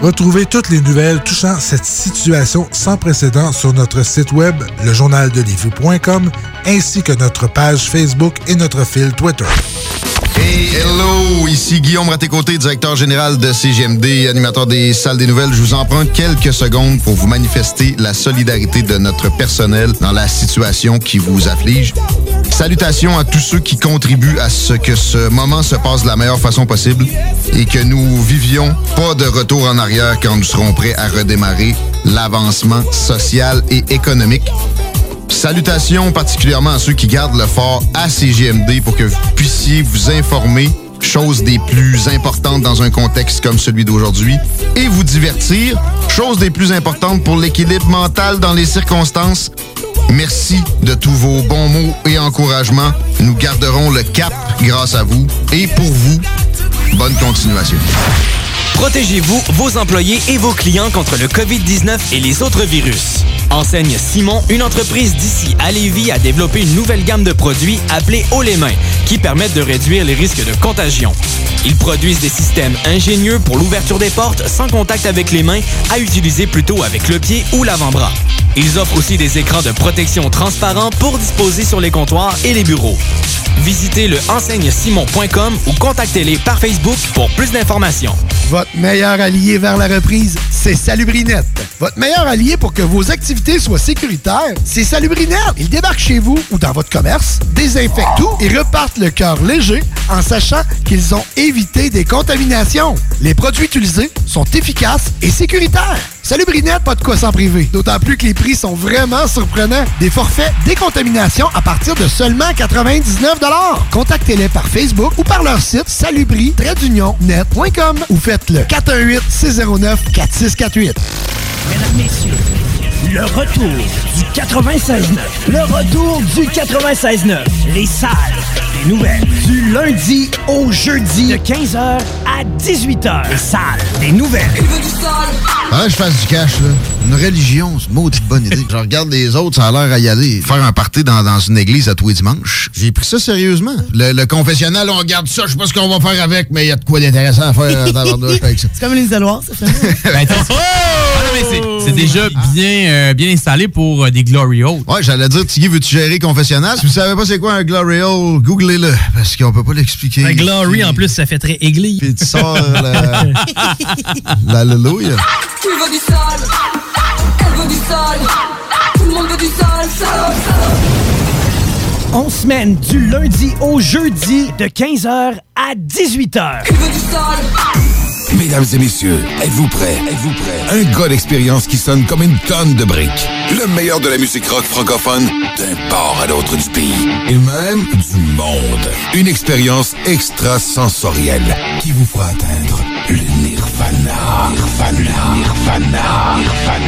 Retrouvez toutes les nouvelles touchant cette situation sans précédent sur notre site web, lejournaldelivy.com, ainsi que notre page Facebook et notre fil Twitter. Hey, hello! Ici Guillaume Raté-Côté, directeur général de CGMD, animateur des salles des nouvelles. Je vous en prends quelques secondes pour vous manifester la solidarité de notre personnel dans la situation qui vous afflige. Salutations à tous ceux qui contribuent à ce que ce moment se passe de la meilleure façon possible et que nous vivions pas de retour en arrière quand nous serons prêts à redémarrer l'avancement social et économique. Salutations particulièrement à ceux qui gardent le fort à CGMD pour que vous puissiez vous informer, chose des plus importantes dans un contexte comme celui d'aujourd'hui, et vous divertir, chose des plus importantes pour l'équilibre mental dans les circonstances. Merci de tous vos bons mots et encouragements. Nous garderons le cap grâce à vous et pour vous. Bonne continuation. Protégez-vous, vos employés et vos clients contre le COVID-19 et les autres virus. Enseigne Simon, une entreprise d'ici à Lévis, a développé une nouvelle gamme de produits appelés Haut les mains, qui permettent de réduire les risques de contagion. Ils produisent des systèmes ingénieux pour l'ouverture des portes sans contact avec les mains, à utiliser plutôt avec le pied ou l'avant-bras. Ils offrent aussi des écrans de protection transparents pour disposer sur les comptoirs et les bureaux. Visitez le enseignesimon.com ou contactez-les par Facebook pour plus d'informations. Votre meilleur allié vers la reprise, c'est Salubrinette. Votre meilleur allié pour que vos activités soient sécuritaires, c'est Salubrinette. Ils débarquent chez vous ou dans votre commerce, désinfectent tout et repartent le cœur léger en sachant qu'ils ont évité des contaminations. Les produits utilisés sont efficaces et sécuritaires. Salubrinette, pas de quoi s'en priver. D'autant plus que les prix sont vraiment surprenants. Des forfaits décontamination à partir de seulement 99 Contactez-les par Facebook ou par leur site salubri-net.com ou faites le 418-609-4648. Mesdames, Messieurs, le retour du 96.9. Le retour du 96.9. Les salles des nouvelles. Du lundi au jeudi de 15h à 18h. Les salles des nouvelles. Ah, je fasse du cash, là. Une religion, c'est une maudite bonne idée. [laughs] Je regarde les autres, ça a l'air à y aller. Faire un party dans, dans une église à tous les dimanches. J'ai pris ça sérieusement. Le, le confessionnal, on regarde ça, je sais pas ce qu'on va faire avec, mais il y a de quoi d'intéressant à faire dans tabarnouche avec ça. C'est comme les isoloirs, ça fait. [laughs] Ben, t'as- Ah c'est- déjà bien, euh, bien installé pour euh, des Glory Holes. Ouais, j'allais dire, Tiggy, veux-tu gérer confessionnal? Si vous savez pas c'est quoi un Glory Hole, googlez-le, parce qu'on peut pas l'expliquer. Un Glory, en plus, ça fait très église. Puis tu sors la... L'alléluia. Tu veux du sale Elle veut du sale Tout le monde veut du On semaine du lundi au jeudi de 15h à 18h. Tu veux du sale Mesdames et messieurs, êtes-vous prêts? Êtes-vous prêts? Un gars d'expérience qui sonne comme une tonne de briques. Le meilleur de la musique rock francophone d'un port à l'autre du pays. Et même du monde. Une expérience extrasensorielle qui vous fera atteindre le nirvana. Nirvana. Nirvana. Nirvana.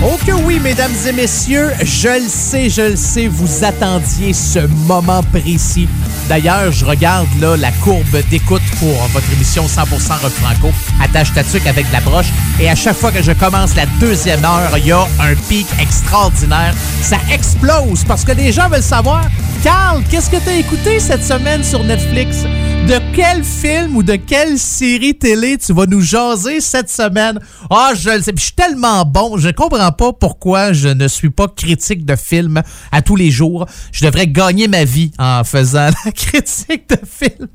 Oh que oui, mesdames et messieurs, je le sais, je le sais, vous attendiez ce moment précis. D'ailleurs, je regarde là la courbe d'écoute pour votre émission 100% Rock Franco. Attache ta tuque avec la broche. Et à chaque fois que je commence la deuxième heure, il y a un pic extraordinaire. Ça explose parce que les gens veulent savoir, Carl, qu'est-ce que tu as écouté cette semaine sur Netflix? De quel film ou de quelle série télé tu vas nous jaser cette semaine? Ah, je le sais. Je suis tellement bon. Je comprends pas pourquoi je ne suis pas critique de films à tous les jours. Je devrais gagner ma vie en faisant [laughs] la critique de films.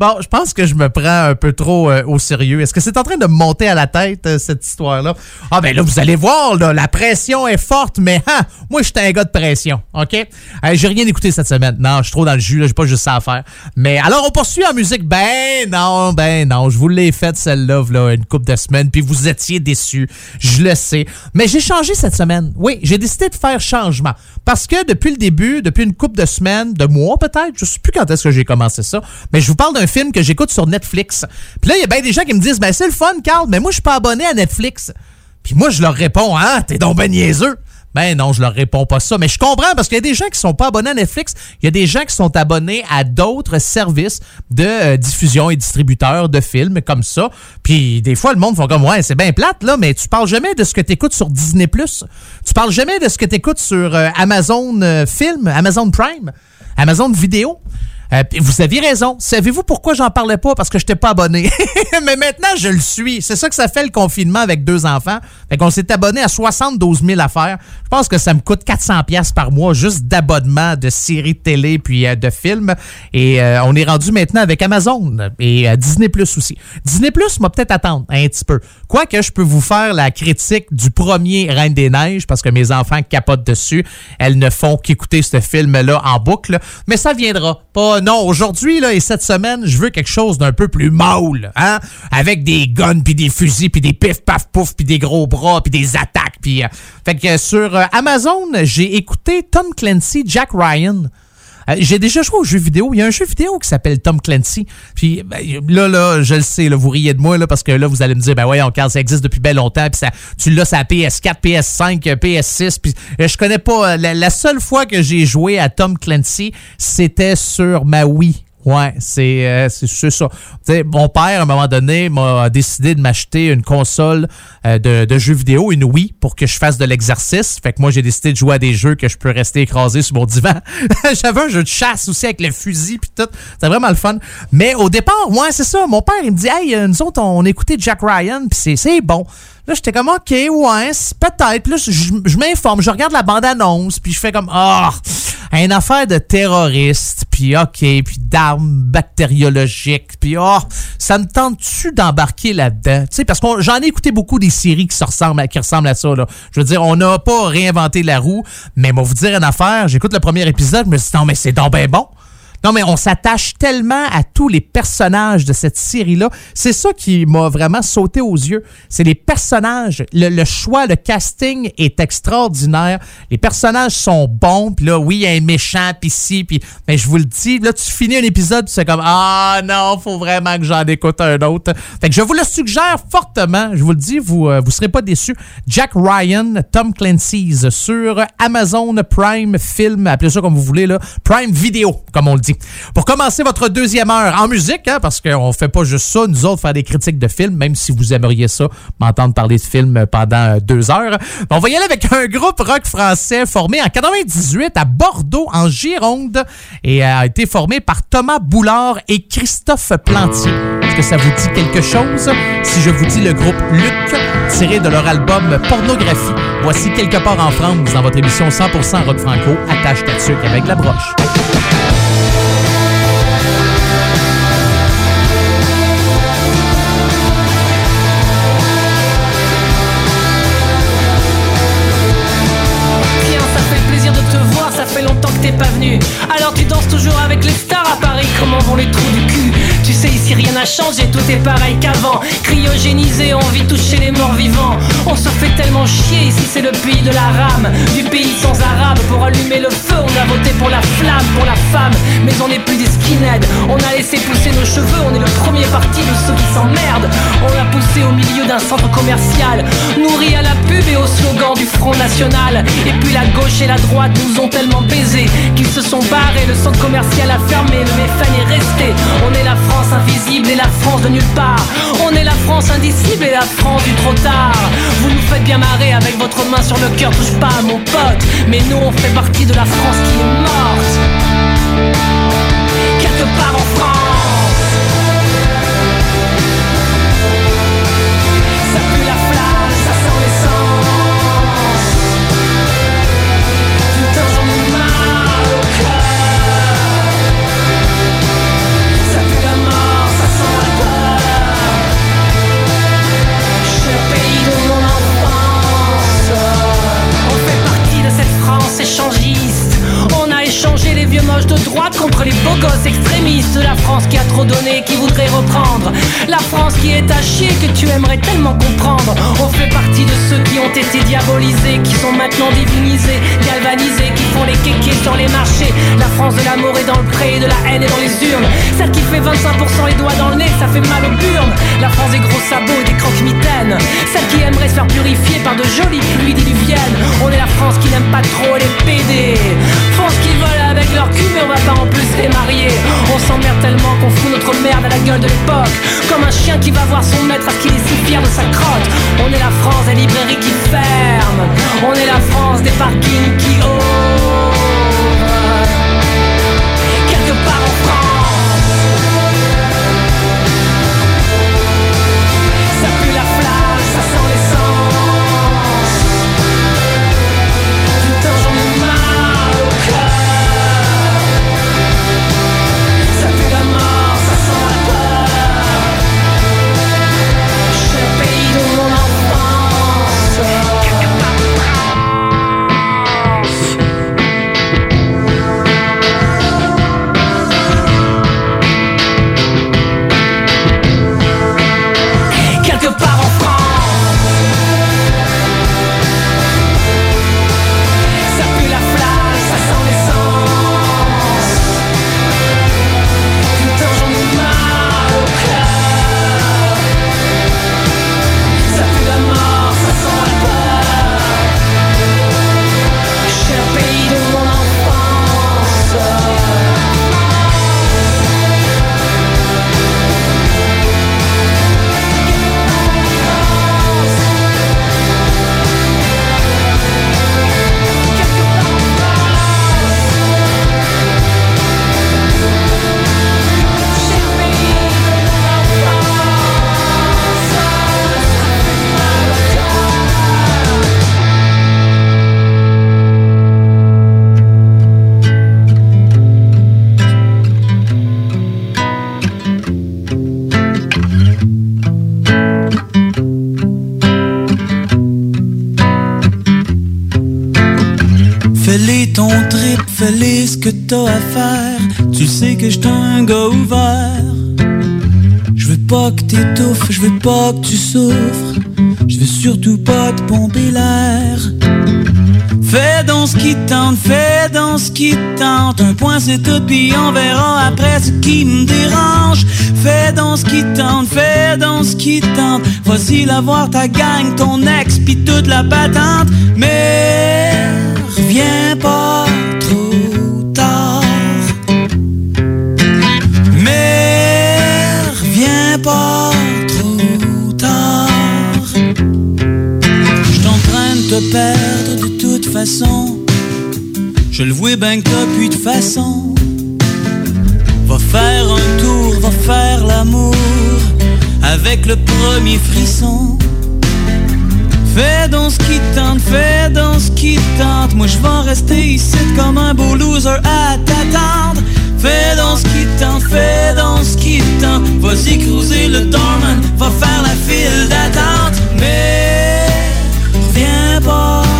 Bon, je pense que je me prends un peu trop euh, au sérieux. Est-ce que c'est en train de monter à la tête, euh, cette histoire-là? Ah, ben là, vous allez voir, là, la pression est forte, mais hein, moi, je suis un gars de pression, OK? Euh, j'ai rien écouté cette semaine. Non, je suis trop dans le jus, j'ai pas juste ça à faire. Mais alors, on poursuit en musique? Ben non, ben non, je vous l'ai faite celle-là, là, une couple de semaines, puis vous étiez déçus. Je le sais. Mais j'ai changé cette semaine. Oui, j'ai décidé de faire changement. Parce que depuis le début, depuis une couple de semaines, de mois peut-être, je sais plus quand est-ce que j'ai commencé ça, mais je vous parle d'un film que j'écoute sur Netflix. Puis là, il y a bien des gens qui me disent, ben c'est le fun, Carl, mais moi, je suis pas abonné à Netflix. Puis moi, je leur réponds, ah, t'es donc ben niaiseux. Ben non, je leur réponds pas ça. Mais je comprends parce qu'il y a des gens qui sont pas abonnés à Netflix. Il y a des gens qui sont abonnés à d'autres services de euh, diffusion et distributeurs de films comme ça. Puis des fois, le monde font comme, ouais, c'est bien plate, là, mais tu parles jamais de ce que tu écoutes sur Disney+. Tu parles jamais de ce que tu écoutes sur euh, Amazon euh, Film, Amazon Prime, Amazon Vidéo. Euh, vous aviez raison. Savez-vous pourquoi j'en parlais pas? Parce que je n'étais pas abonné. [laughs] Mais maintenant, je le suis. C'est ça que ça fait le confinement avec deux enfants. Fait s'est abonné à 72 000 affaires. Je pense que ça me coûte 400 pièces par mois juste d'abonnement de séries de télé puis euh, de films. Et euh, on est rendu maintenant avec Amazon et Disney Plus aussi. Disney Plus m'a peut-être attendre un petit peu. Quoique je peux vous faire la critique du premier Reine des Neiges parce que mes enfants capotent dessus. Elles ne font qu'écouter ce film-là en boucle. Mais ça viendra. Pas non, aujourd'hui et cette semaine, je veux quelque chose d'un peu plus mâle, hein, avec des guns puis des fusils puis des pif paf pouf puis des gros bras puis des attaques puis euh, fait que sur euh, Amazon, j'ai écouté Tom Clancy, Jack Ryan. Euh, J'ai déjà joué aux jeux vidéo. Il y a un jeu vidéo qui s'appelle Tom Clancy. Puis ben, là, là, je le sais, là, vous riez de moi là, parce que là, vous allez me dire, ben voyons, Carl, ça existe depuis bien longtemps. Puis ça, tu l'as la PS4, PS5, PS6. Puis euh, je connais pas. euh, La, la seule fois que j'ai joué à Tom Clancy, c'était sur ma Wii. Ouais, c'est euh, c'est ça. Tu sais, mon père, à un moment donné, m'a décidé de m'acheter une console euh, de, de jeux vidéo, une Wii, pour que je fasse de l'exercice. Fait que moi, j'ai décidé de jouer à des jeux que je peux rester écrasé sur mon divan. [laughs] J'avais un jeu de chasse aussi avec le fusil puis tout. C'était vraiment le fun. Mais au départ, ouais, c'est ça. Mon père, il me dit, hey, euh, nous autres, on écoutait Jack Ryan, puis c'est bon. Là, j'étais comme, OK, ouais, peut-être. Là, je, m'informe, je regarde la bande-annonce, puis je fais comme, ah, une affaire de terroriste, puis OK, puis d'armes bactériologiques, puis oh, ça me tente-tu d'embarquer là-dedans? Tu sais, parce que j'en ai écouté beaucoup des séries qui, se ressemblent à, qui ressemblent à ça, là. Je veux dire, on n'a pas réinventé la roue, mais moi, vous dire une affaire, j'écoute le premier épisode, je me dis, non, mais c'est donc ben bon. Non, mais on s'attache tellement à tous les personnages de cette série-là. C'est ça qui m'a vraiment sauté aux yeux. C'est les personnages. Le, choix, le casting est extraordinaire. Les personnages sont bons. Puis là, oui, il y a un méchant, puis si, puis... Mais je vous le dis, là, tu finis un épisode, puis c'est comme, ah non, faut vraiment que j'en écoute un autre. Fait que je vous le suggère fortement. Je vous le dis, vous euh, vous serez pas déçus. Jack Ryan, Tom Clancy's sur Amazon Prime Film, appelez ça comme vous voulez, là. Prime Video, comme on le dit. Pour commencer votre deuxième heure en musique, hein, parce qu'on fait pas juste ça, nous autres, faire des critiques de films, même si vous aimeriez ça, m'entendre parler de films pendant euh, deux heures. On va y aller avec un groupe rock français formé en 98 à Bordeaux, en Gironde, et a été formé par Thomas Boulard et Christophe Plantier. Est-ce que ça vous dit quelque chose? Si je vous dis le groupe Luc, tiré de leur album Pornographie, voici quelque part en France dans votre émission 100% rock franco, attache ta avec la broche. T'es pas venu. Alors tu danses toujours avec les stars à Paris, comment vont les trous du cul? Tu sais, ici rien n'a changé, tout est pareil qu'avant. Cryogénisé, on vit toucher les morts vivants. On se fait tellement chier, ici c'est le pays de la rame. Du pays sans arabe, pour allumer le feu, on a voté pour la flamme, pour la femme. Mais on n'est plus des skinheads, on a laissé pousser nos cheveux, on est le premier parti de ceux qui s'emmerdent. On l'a poussé au milieu d'un centre commercial, nourri à la pub et au slogan du Front National. Et puis la gauche et la droite nous ont tellement baisés qu'ils se sont barrés, le centre commercial a fermé, le méfan est resté. On est la France invisible et la France de nulle part. On est la France indicible et la France du trop tard. Vous nous faites bien marrer avec votre main sur le cœur, touche pas mon pote. Mais nous on fait partie de la France qui est morte. Quelque part en France. Droite contre les beaux gosses extrémistes de la France qui a trop donné, qui voudrait reprendre. La France qui est à chier, que tu aimerais tellement comprendre. On fait partie de ceux qui ont été diabolisés, qui sont maintenant divinisés, galvanisés, qui font les kékés sur les marchés. La France de l'amour est dans le pré, de la haine est dans les urnes. Celle qui fait 25% les doigts dans le nez, ça fait mal aux burnes. La France des gros sabots et des croque-mitaines. Celle qui aimerait se faire purifier par de jolies pluies diluviennes. On est la France qui n'aime pas trop les PD. France qui vole avec leur cul, mais on va pas en plus les marier. On s'emmerde tellement qu'on fout notre merde à la gueule de l'époque. Comme un chien qui va voir son maître parce qu'il est si fier de sa crotte. On est la France des librairies qui ferment. On est la France des parkings qui ouvrent. Quelque part en France. Veux pas que tu souffres. Je veux surtout pas te pomper l'air. Fais donc ce qui te tente, fais donc ce qui te tente. Un point c'est tout, puis on verra après ce qui me dérange. Fais donc ce qui te tente, fais donc ce qui te tente. Voici la voir ta gang, ton ex, puis toute la patente. Mais reviens pas perdre de toute façon. Je le vois ben que plus de façon. Va faire un tour, va faire l'amour avec le premier frisson. Fais donc ce qui te tente, fais donc ce qui te tente. Moi je vais rester ici comme un beau loser à t'attendre. Fais donc ce qui te tente, fais donc ce qui te tente. Vas-y cruiser le dormant, va faire la file d'attente. Mais reviens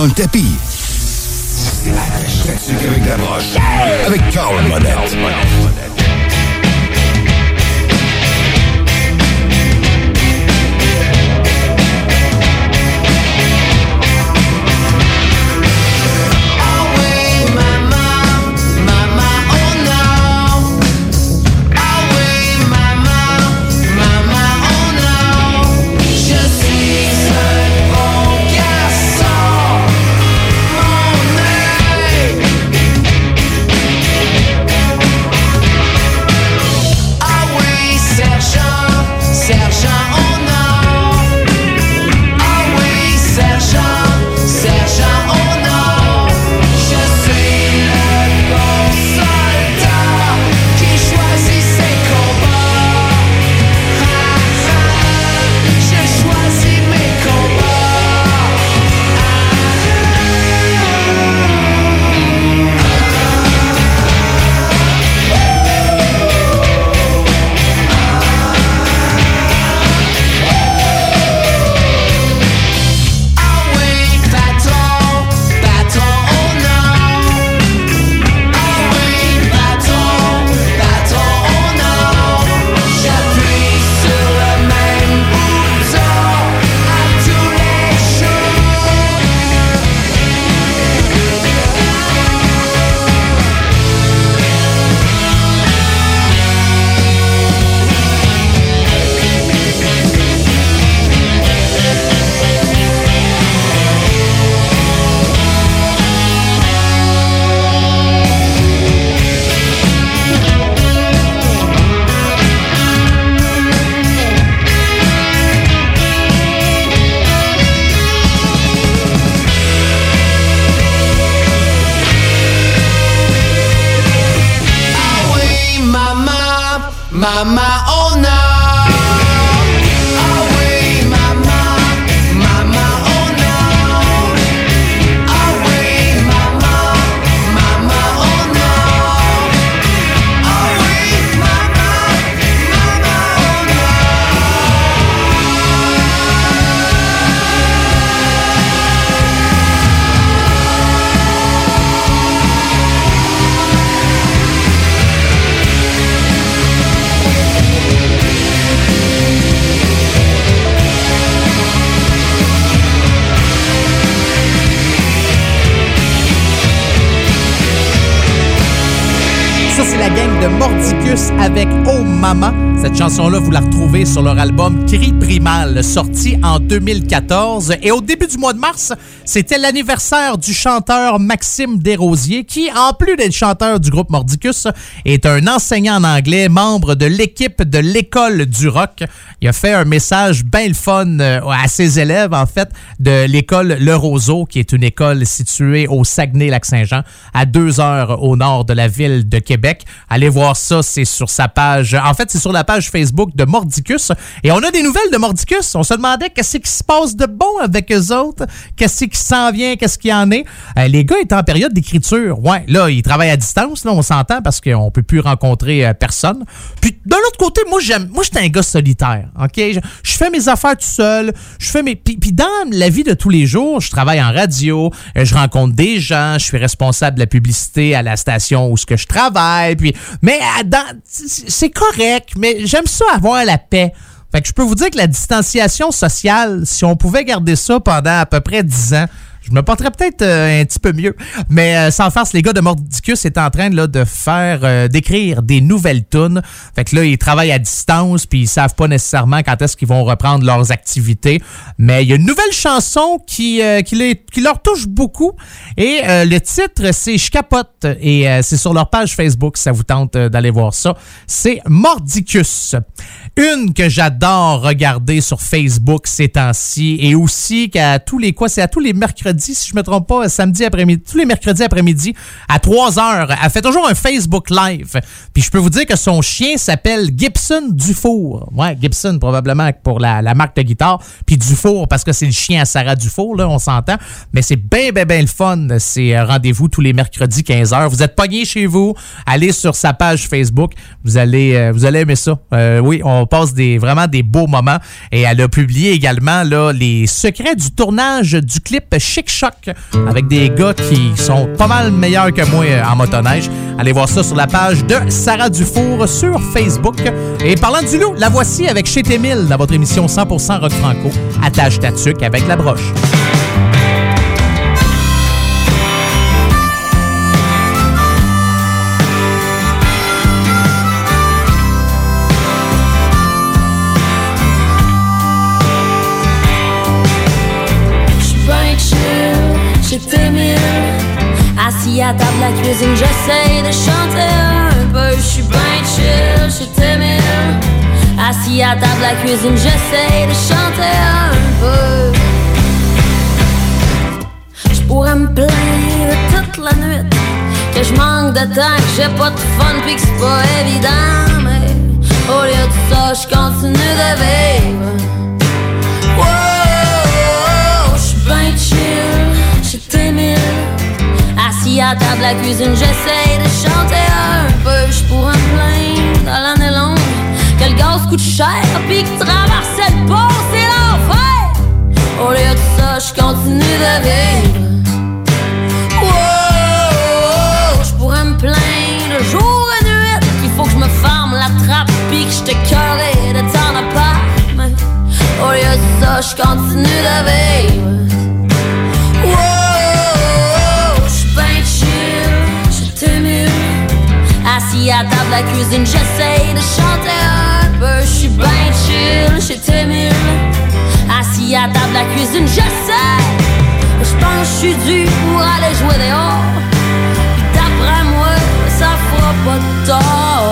ça dans le tapis. Sur leur album Cri Primal, sorti en 2014. Et au début du mois de mars, c'était l'anniversaire du chanteur Maxime Desrosiers, qui, en plus d'être chanteur du groupe Mordicus, est un enseignant en anglais, membre de l'équipe de l'école du rock. Il a fait un message bien le fun euh, à ses élèves, en fait, de l'école Le Roseau, qui est une école située au Saguenay-Lac-Saint-Jean, à deux heures au nord de la ville de Québec. Allez voir ça, c'est sur sa page. En fait, c'est sur la page Facebook de Mordicus. Et on a des nouvelles de Mordicus. On se demandait qu'est-ce qui se passe de bon avec eux autres, qu'est-ce qui s'en vient, qu'est-ce qu'il y en est. Euh, les gars étaient en période d'écriture. Ouais, là, ils travaillent à distance, là, on s'entend parce qu'on peut plus rencontrer euh, personne. Puis de l'autre côté, moi j'aime, moi j'étais un gars solitaire. Ok, je, fais mes affaires tout seul. Je fais mes, puis, puis dans la vie de tous les jours, je travaille en radio, euh, je rencontre des gens, je suis responsable de la publicité à la station où ce que je travaille. Puis, mais c'est correct, mais j'aime ça avoir la paix. Fait que je peux vous dire que la distanciation sociale, si on pouvait garder ça pendant à peu près 10 ans, je me porterais peut-être euh, un petit peu mieux. Mais euh, sans farce, les gars de Mordicus est en train là, de faire, euh, d'écrire des nouvelles tunes. Fait que là, ils travaillent à distance, puis ils savent pas nécessairement quand est-ce qu'ils vont reprendre leurs activités. Mais il y a une nouvelle chanson qui, euh, les- qui leur touche beaucoup. Et euh, le titre, c'est Je capote. Et c'est sur leur page Facebook, si ça vous tente d'aller voir ça. C'est Mordicus. Une que j'adore regarder sur Facebook ces temps-ci et aussi qu'à tous les quoi, c'est à tous les mercredis, si je me trompe pas, samedi après-midi, tous les mercredis après-midi à 3 heures. Elle fait toujours un Facebook Live. Puis je peux vous dire que son chien s'appelle Gibson Dufour. Ouais, Gibson probablement pour la, marque de guitare. Puis Dufour parce que c'est le chien à Sarah Dufour, là, on s'entend. Mais c'est bien, bien, bien le fun. C'est euh, rendez-vous tous les mercredis 15h. Vous êtes pogné chez vous, allez sur sa page Facebook. Vous allez, euh, vous allez aimer ça. Euh, oui, on on passe vraiment des beaux moments. Et elle a publié également là, les secrets du tournage du clip Chic Choc avec des gars qui sont pas mal meilleurs que moi euh, en motoneige. Allez voir ça sur la page de Sarah Dufour sur Facebook. Et parlant du loup, la voici avec Chez Témil dans votre émission 100% rock franco. Attache ta avec la broche. 2000 Assis à table la cuisine, j'essaye de chanter un peu. Je suis bien chill, je suis timide Assis à table la cuisine, j'essaye de chanter un peu. Je pourrais me plaindre toute la nuit Que je manque de temps, j'ai pas de fun Puis que c'est pas évident Mais au lieu de ça, je continue de vivre. À table la cuisine, j'essaye de chanter un peu. J'pourrais me plaindre dans l'année longue. Que le gaz coûte cher pis que traverser le pont c'est l'enfer. Au lieu de ça, j'continue de vivre. Wow, j'pourrais me plaindre jour et nuit Qu'il faut que je me ferme la trappe pis que j'te curé de t'en pas Mais au lieu de ça, j'continue de vivre Assis à table la cuisine, j'essaye de chanter un peu. J'suis ben chill, j'étais mieux Assis à table la cuisine, j'essaie J'pense j'suis dû pour aller jouer dehors. Pis d'après moi, ça fera pas de tort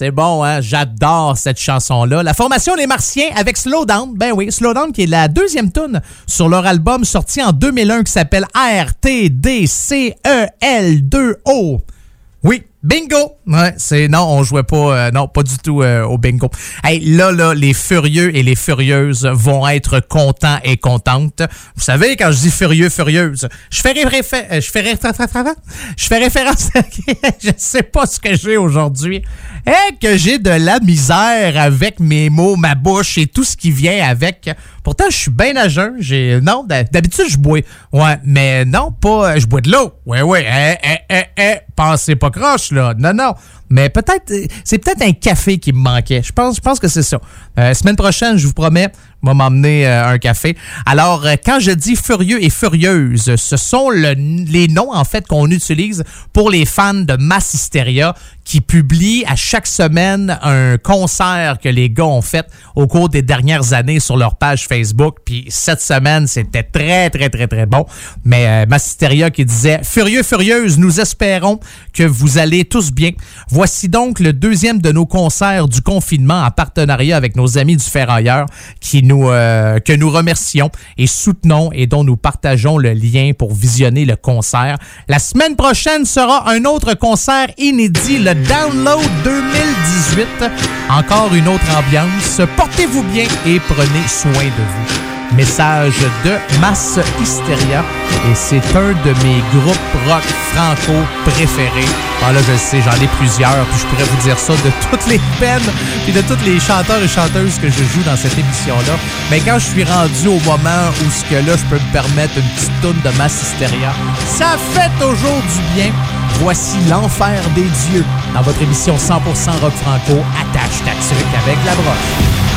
C'est bon, hein? J'adore cette chanson-là. La formation Les Martiens avec Slow Down. Ben oui, Slow Down qui est la deuxième tune sur leur album sorti en 2001 qui s'appelle A-R-T-D-C-E-L-2-O. Oui, bingo! Ouais, c'est non, on jouait pas, euh, non, pas du tout euh, au bingo. Hey, là, là, les furieux et les furieuses vont être contents et contentes. Vous savez, quand je dis furieux, furieuse, je fais réfé- euh, je fais ré- je fais référence [laughs] je sais pas ce que j'ai aujourd'hui. Et que j'ai de la misère avec mes mots, ma bouche et tout ce qui vient avec. Pourtant, je suis bien à jeun. Non, d'hab- d'habitude, je bois. Ouais, mais non, pas, je bois de l'eau. Ouais, ouais, eh, eh, eh, eh, pensez pas croche, là. Non, non. Mais peut-être, euh, c'est peut-être un café qui me manquait. Je pense, je pense que c'est ça. Euh, semaine prochaine, je vous promets, va m'emmener euh, un café. Alors, euh, quand je dis furieux et furieuse, ce sont le- les noms, en fait, qu'on utilise pour les fans de Mass Hysteria qui publient à chaque semaine un concert que les gars ont fait au cours des dernières années sur leur page Facebook. Puis cette semaine, c'était très, très, très, très bon. Mais euh, Mass Hysteria qui disait Furieux, furieuse, nous espérons que vous allez tous bien. Voici donc le deuxième de nos concerts du confinement en partenariat avec nos amis du Ferrailleur qui nous, euh, que nous remercions et soutenons et dont nous partageons le lien pour visionner le concert. La semaine prochaine sera un autre concert inédit, le Download 2018. Encore une autre ambiance. Portez-vous bien et prenez soin de vous. Message de Mass Hysteria et c'est un de mes groupes rock franco préférés. Ah là, je sais, j'en ai plusieurs, puis je pourrais vous dire ça de toutes les peines et de tous les chanteurs et chanteuses que je joue dans cette émission-là. Mais quand je suis rendu au moment où ce que là, je peux me permettre une petite toune de Mass Hysteria, ça fait toujours du bien. Voici l'enfer des dieux dans votre émission 100% rock franco. Attache ta avec la broche.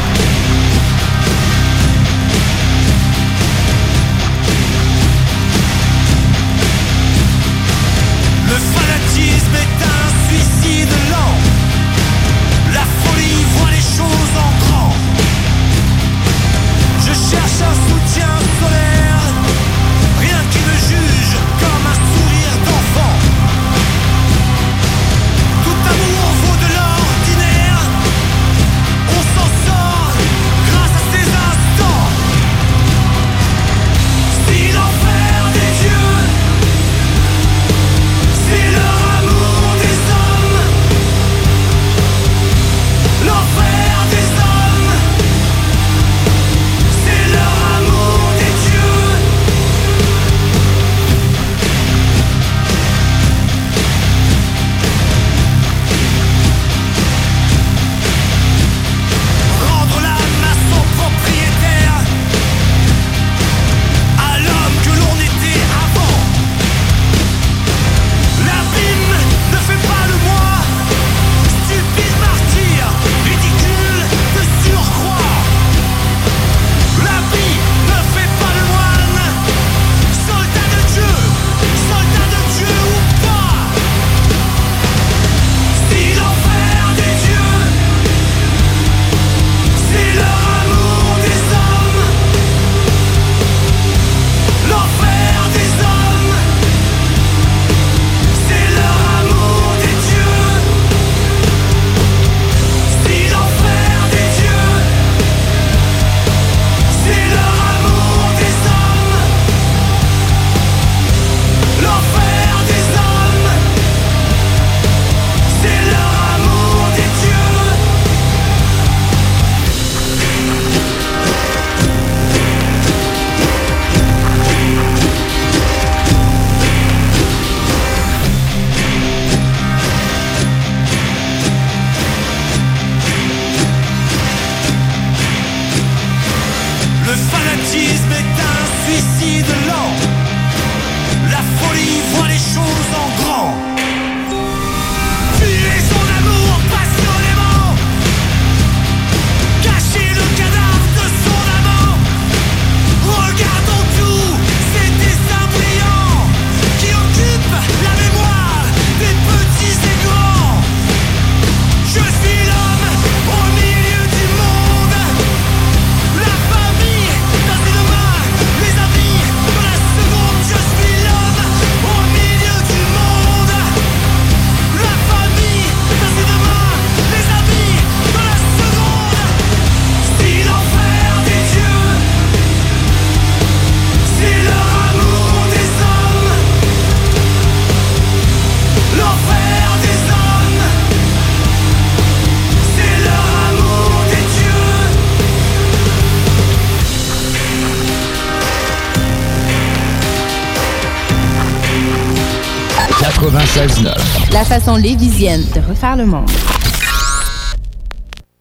Façon lévisienne de refaire le monde.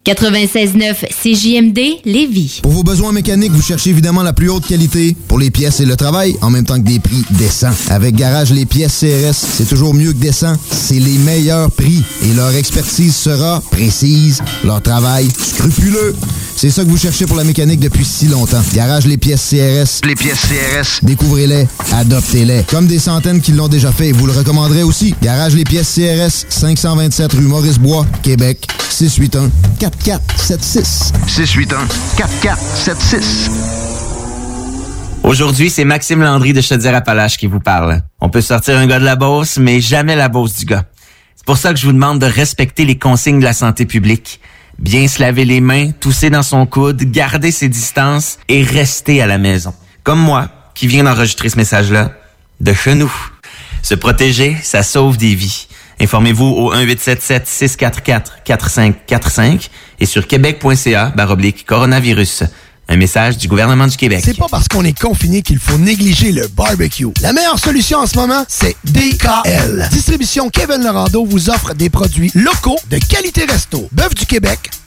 96.9 CJMD Lévis. Pour vos besoins mécaniques, vous cherchez évidemment la plus haute qualité pour les pièces et le travail, en même temps que des prix décents. Avec Garage Les Pièces CRS, c'est toujours mieux que décent. C'est les meilleurs prix et leur expertise sera précise, leur travail scrupuleux. C'est ça que vous cherchez pour la mécanique depuis si longtemps. Garage Les Pièces CRS. Les pièces CRS. Découvrez-les, adoptez-les. Comme des centaines qui l'ont déjà fait, vous le recommanderez aussi. Garage Les Pièces CRS, 527 rue Maurice-Bois, Québec, 681 4476. 681 4476. Aujourd'hui, c'est Maxime Landry de Chaudière-Appalaches qui vous parle. On peut sortir un gars de la Beauce, mais jamais la Beauce du gars. C'est pour ça que je vous demande de respecter les consignes de la santé publique. Bien se laver les mains, tousser dans son coude, garder ses distances et rester à la maison. Comme moi, qui viens d'enregistrer ce message-là, de chez nous. Se protéger, ça sauve des vies. Informez-vous au 1877-644-4545 et sur québec.ca baroblique coronavirus. Un message du gouvernement du Québec. C'est pas parce qu'on est confiné qu'il faut négliger le barbecue. La meilleure solution en ce moment, c'est DKL. Distribution Kevin Lorando vous offre des produits locaux de qualité resto. Bœuf du Québec,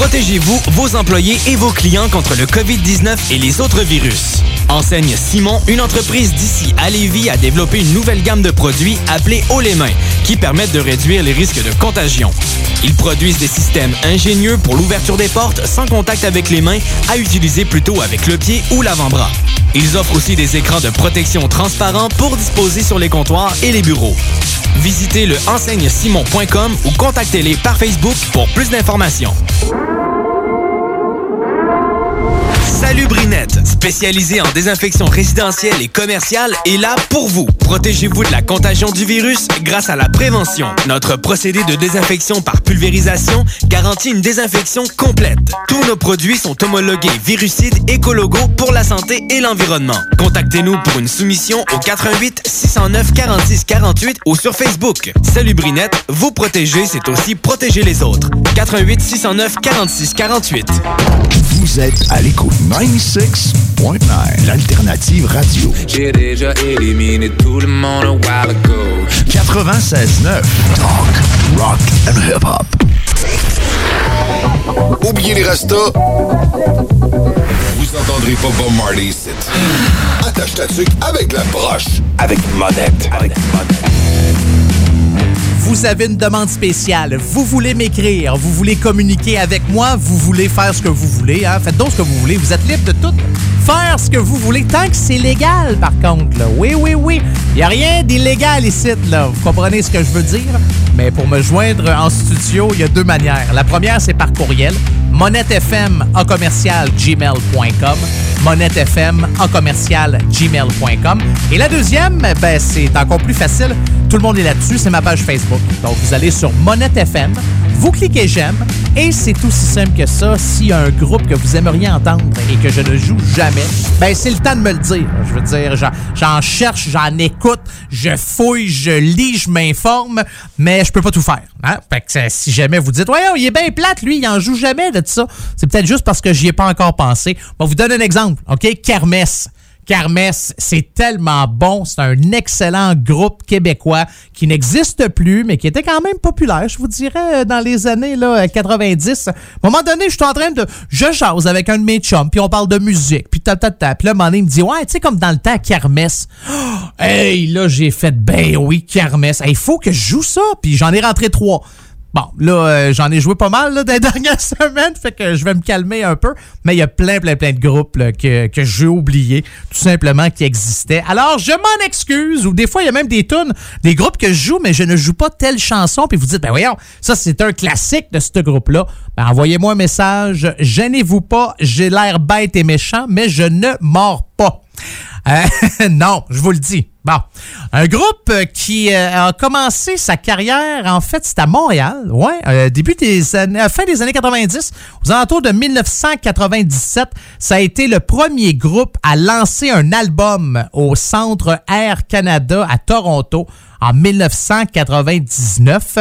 Protégez-vous, vos employés et vos clients contre le COVID-19 et les autres virus. Enseigne Simon, une entreprise d'ici à Lévis, a développé une nouvelle gamme de produits appelés Haut les mains, qui permettent de réduire les risques de contagion. Ils produisent des systèmes ingénieux pour l'ouverture des portes sans contact avec les mains, à utiliser plutôt avec le pied ou l'avant-bras. Ils offrent aussi des écrans de protection transparents pour disposer sur les comptoirs et les bureaux. Visitez le enseignesimon.com ou contactez-les par Facebook pour plus d'informations. Salut Brinette, spécialisé en désinfection résidentielle et commerciale, est là pour vous. Protégez-vous de la contagion du virus grâce à la prévention. Notre procédé de désinfection par pulvérisation garantit une désinfection complète. Tous nos produits sont homologués virucides écologos pour la santé et l'environnement. Contactez-nous pour une soumission au 88 609 46 48 ou sur Facebook. Salut Brinette, vous protéger, c'est aussi protéger les autres. 88 609 46 48. Vous êtes à l'écoute 96.9, l'alternative radio. J'ai déjà éliminé tout le monde a while ago. 96.9, talk, rock and hip-hop. Oubliez les restos. Vous entendrez pas Bob Marley ici. Attache ta tuque avec la broche. Avec monette. Avec monette. Vous avez une demande spéciale, vous voulez m'écrire, vous voulez communiquer avec moi, vous voulez faire ce que vous voulez, hein? faites donc ce que vous voulez, vous êtes libre de tout faire ce que vous voulez, tant que c'est légal par contre. Oui, oui, oui, il n'y a rien d'illégal ici, vous comprenez ce que je veux dire? Mais pour me joindre en studio, il y a deux manières. La première, c'est par courriel, monettefm en commercial gmail.com monettefm en commercial gmail.com. Et la deuxième, ben, c'est encore plus facile. Tout le monde est là-dessus, c'est ma page Facebook. Donc, vous allez sur Monette FM, vous cliquez j'aime, et c'est aussi simple que ça. S'il y a un groupe que vous aimeriez entendre et que je ne joue jamais, ben, c'est le temps de me le dire. Je veux dire, j'en- cherche, j'en écoute, je fouille, je lis, je m'informe, mais je peux pas tout faire. Hein? Fait que si jamais vous dites, ouais, il est bien plate, lui, il en joue jamais de ça, c'est peut-être juste parce que j'y ai pas encore pensé. Bon, vous donne un exemple, OK? Kermesse. Kermesse, c'est tellement bon. C'est un excellent groupe québécois qui n'existe plus, mais qui était quand même populaire, je vous dirais, dans les années là, 90. À un moment donné, je suis en train de... Je jase avec un de mes chums, puis on parle de musique, puis ta, ta, ta. Puis là, un moment donné, il me dit, ouais, tu sais, comme dans le temps, Kermesse. Oh, hey, là, j'ai fait, ben oui, Kermesse. Il faut que je joue ça, puis j'en ai rentré trois. Bon, là, euh, j'en ai joué pas mal là, [laughs] dans les dernières semaines, fait que je vais me calmer un peu. Mais il y a plein, plein, plein de groupes là, que, que j'ai oubliés, tout simplement, qui existaient. Alors, je m'en excuse, ou des fois, il y a même des tunes, des groupes que je joue, mais je ne joue pas telle chanson, puis vous dites, ben voyons, ça, c'est un classique de ce groupe-là. Ben, envoyez-moi un message, gênez-vous pas, j'ai l'air bête et méchant, mais je ne mords pas. Euh, [laughs] non, je vous le dis. Bon, un groupe qui euh, a commencé sa carrière, en fait, c'est à Montréal, ouais, euh, début des années, fin des années 90, aux alentours de 1997, ça a été le premier groupe à lancer un album au Centre Air Canada à Toronto en 1999.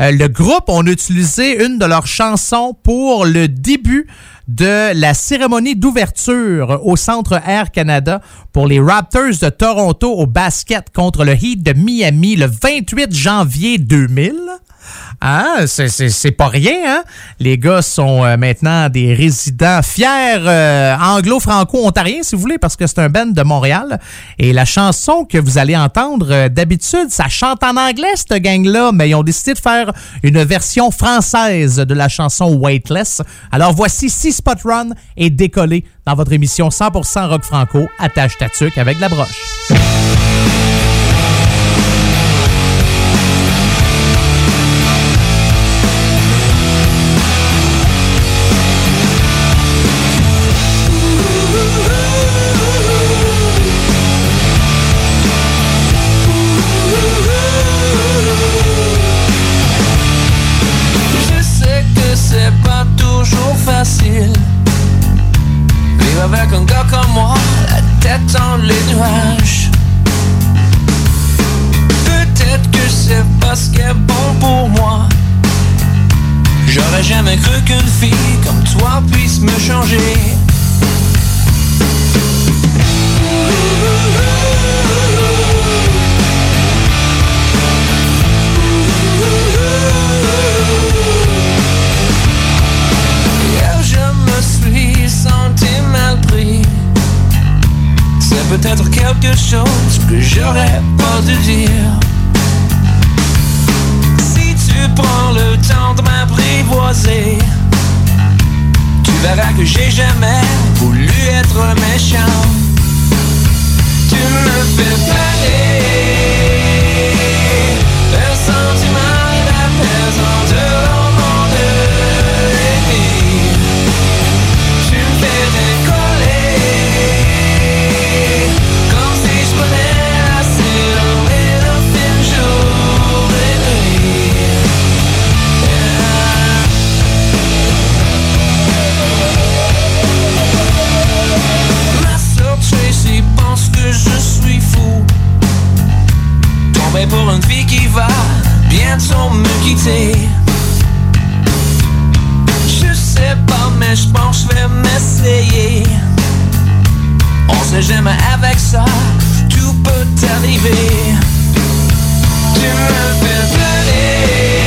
Euh, le groupe, a utilisé une de leurs chansons pour le début de la cérémonie d'ouverture au Centre Air Canada pour les Raptors de Toronto au basket contre le Heat de Miami le 28 janvier 2000. Hein? C'est- pas rien, hein? Les gars sont euh, maintenant des résidents fiers euh, anglo-franco-ontariens, si vous voulez, parce que c'est un band de Montréal. Et la chanson que vous allez entendre, euh, d'habitude, ça chante en anglais, cette gang-là, mais ils ont décidé de faire une version française de la chanson Weightless. Alors voici Six Spot Run et décoller dans votre émission 100% rock franco, attache ta tuque avec la broche. Qui va bientôt me quitter je sais pas, mais je pense que je vais m'essayer. On sait jamais avec ça, tout peut arriver. Tu me fais planer.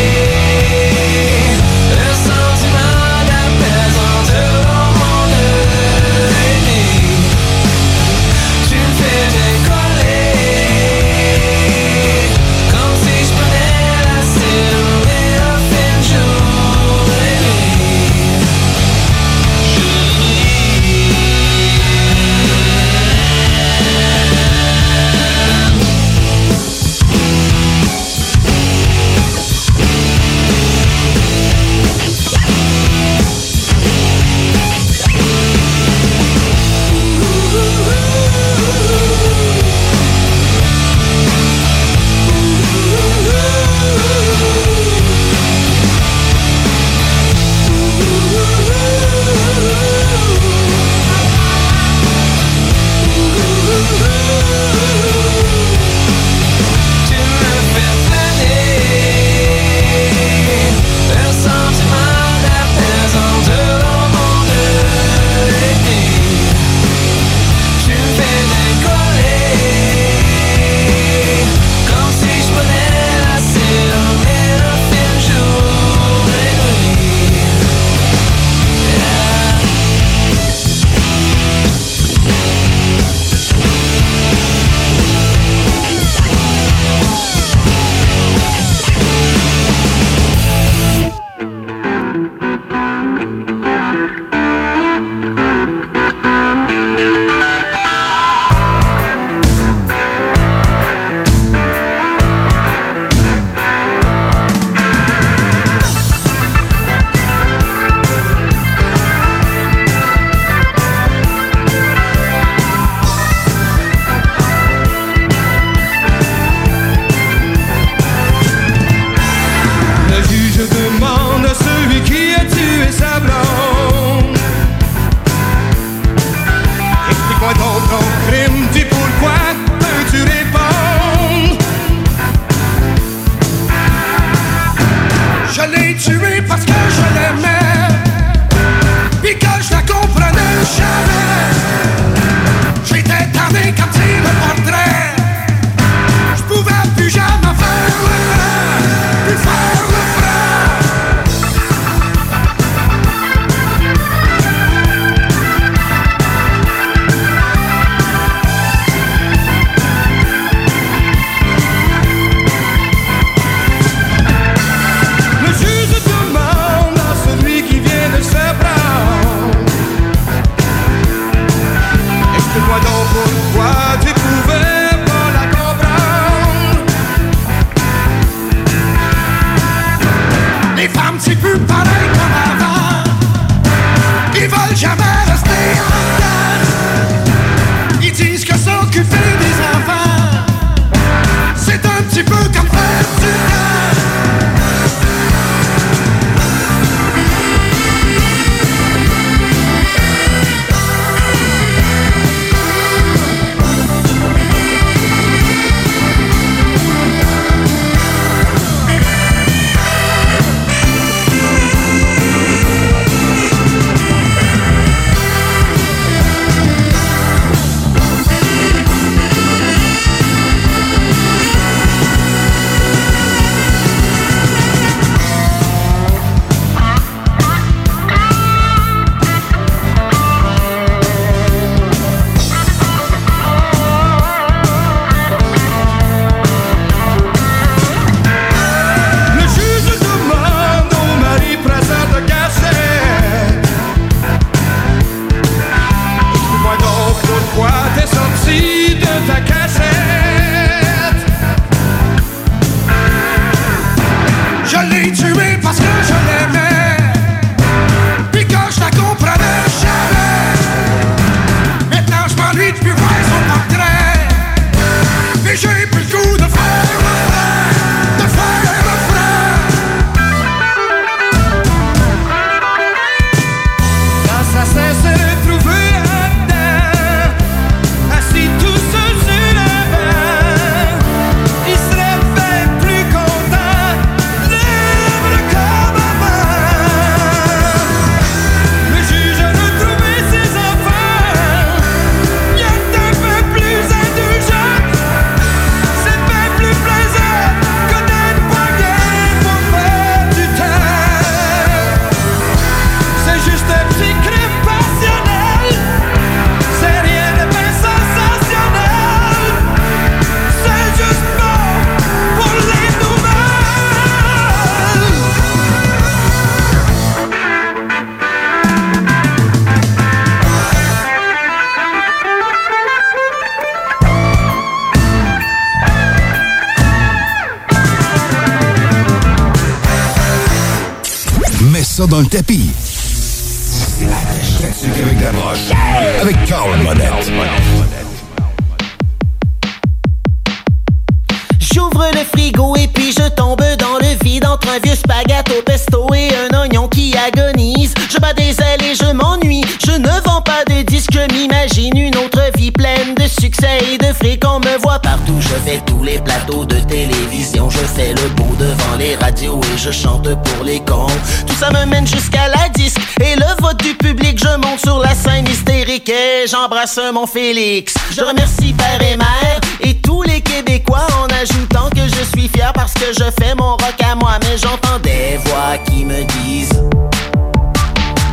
J'embrasse mon Félix. Je remercie père et mère et tous les Québécois en ajoutant que je suis fier parce que je fais mon rock à moi. Mais j'entends des voix qui me disent,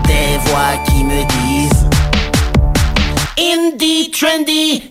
des voix qui me disent. Indie, trendy,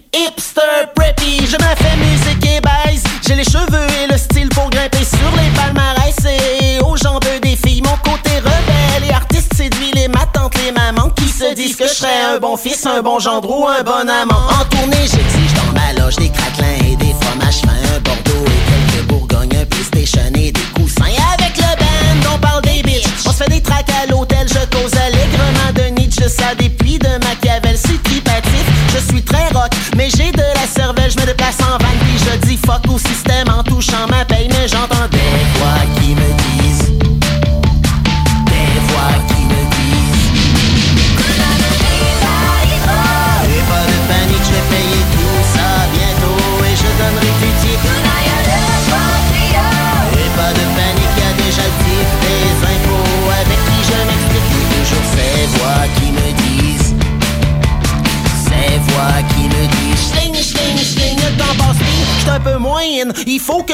un bon fils, un bon gendre ou un bon amant. En tournée j'exige dans ma loge des craquelins et des fromages fins Un Bordeaux et quelques Bourgognes, un PlayStation des coussins. Avec le band on parle des bitches. On se fait des tracks à l'hôtel, je cause allègrement de Nietzsche Ça des pluies de Machiavel, c'est tripatif Je suis très rock, mais j'ai de la cervelle Je me déplace en van, puis je dis fuck au système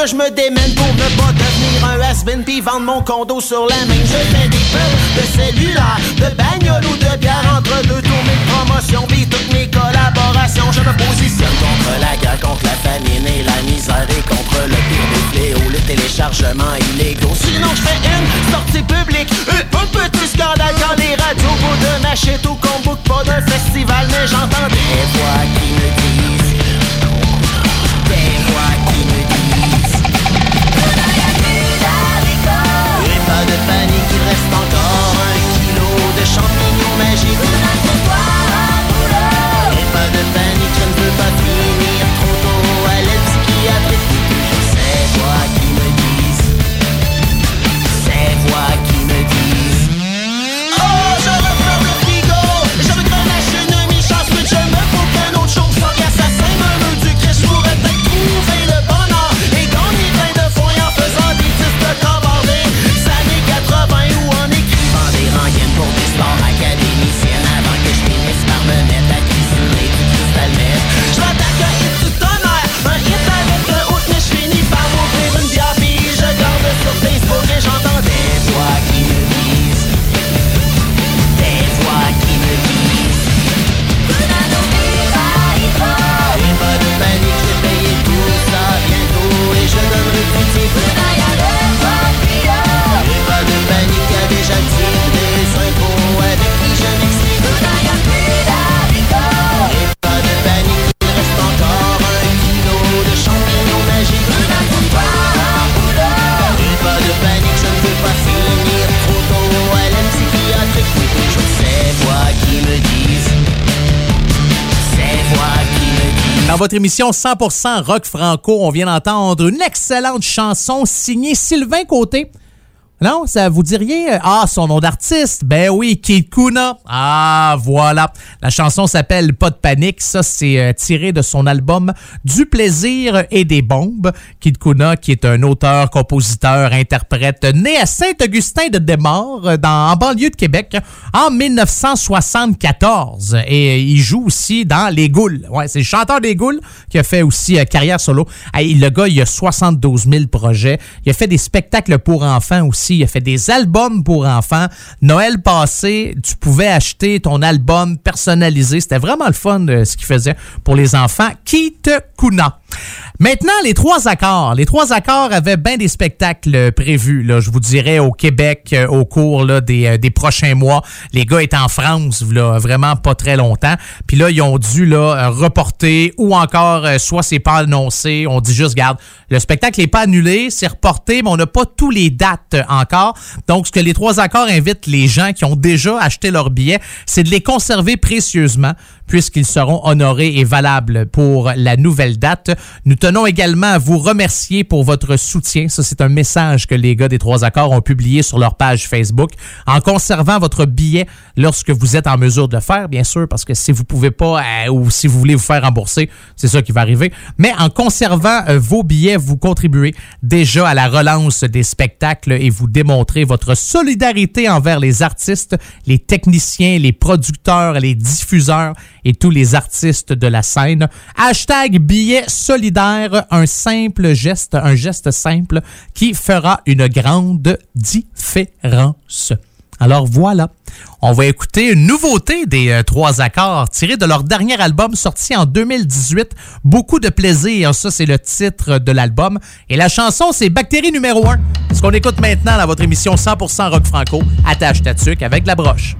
je me démène pour ne pas devenir un has-been Puis vendre mon condo sur la main. Je fais des pubs de cellulaire, de bagnole ou de bière Entre deux tournées de promotion Puis toutes mes collaborations. Je me positionne contre la guerre, contre la famine et la misère Et contre le pire des fléaux, le téléchargement illégaux. Sinon je fais une sortie publique, un, petit scandale Quand les radios bout de ma shit ou qu'on book pas d'un festival Mais j'entends des voix qui me disent Des voix qui reste encore Dans votre émission 100% rock franco, on vient d'entendre une excellente chanson signée Sylvain Côté. Non, ça vous dit rien? Ah, son nom d'artiste? Ben oui, Kid Kuna. Ah, voilà. La chanson s'appelle Pas de panique. Ça, c'est euh, tiré de son album Du plaisir et des bombes. Kid Kuna, qui est un auteur, compositeur, interprète, né à Saint-Augustin de Desmaures, euh, dans, en banlieue de Québec, en 1974. Et euh, il joue aussi dans Les Goules. Ouais, c'est le chanteur des Goules qui a fait aussi carrière solo. Le gars, il a 72 000 projets. Il a fait des spectacles pour enfants aussi. Il a fait des albums pour enfants. Noël passé, tu pouvais acheter ton album personnalisé. C'était vraiment le fun de ce qu'il faisait pour les enfants. Keith Kuna. Maintenant, les trois accords. Les trois accords avaient bien des spectacles prévus, là, je vous dirais, au Québec euh, au cours euh, des prochains mois. Les gars étaient en France, vraiment pas très longtemps. Puis là, ils ont dû là, euh, reporter ou encore, euh, soit c'est pas annoncé, on dit juste, garde, le spectacle n'est pas annulé, c'est reporté, mais on n'a pas tous les dates euh, Donc, ce que les trois accords invitent les gens qui ont déjà acheté leurs billets, c'est de les conserver précieusement puisqu'ils seront honorés et valables pour la nouvelle date. Nous tenons également à vous remercier pour votre soutien. Ça, c'est un message que les gars des Trois Accords ont publié sur leur page Facebook. En conservant votre billet lorsque vous êtes en mesure de le faire, bien sûr, parce que si vous pouvez pas euh, ou si vous voulez vous faire rembourser, c'est ça qui va arriver. Mais en conservant euh, vos billets, vous contribuez déjà à la relance des spectacles et vous démontrez votre solidarité envers les artistes, les techniciens, les producteurs, les diffuseurs et tous les artistes de la scène. Hashtag billet solidaire, un simple geste, un geste simple qui fera une grande différence. Alors voilà, on va écouter une nouveauté des euh, Trois Accords tirée de leur dernier album sorti en 2018. Beaucoup de plaisir, ça c'est le titre de l'album. Et la chanson c'est Bactérie numéro 1. Ce qu'on écoute maintenant dans votre émission 100% rock franco, attache ta avec la broche.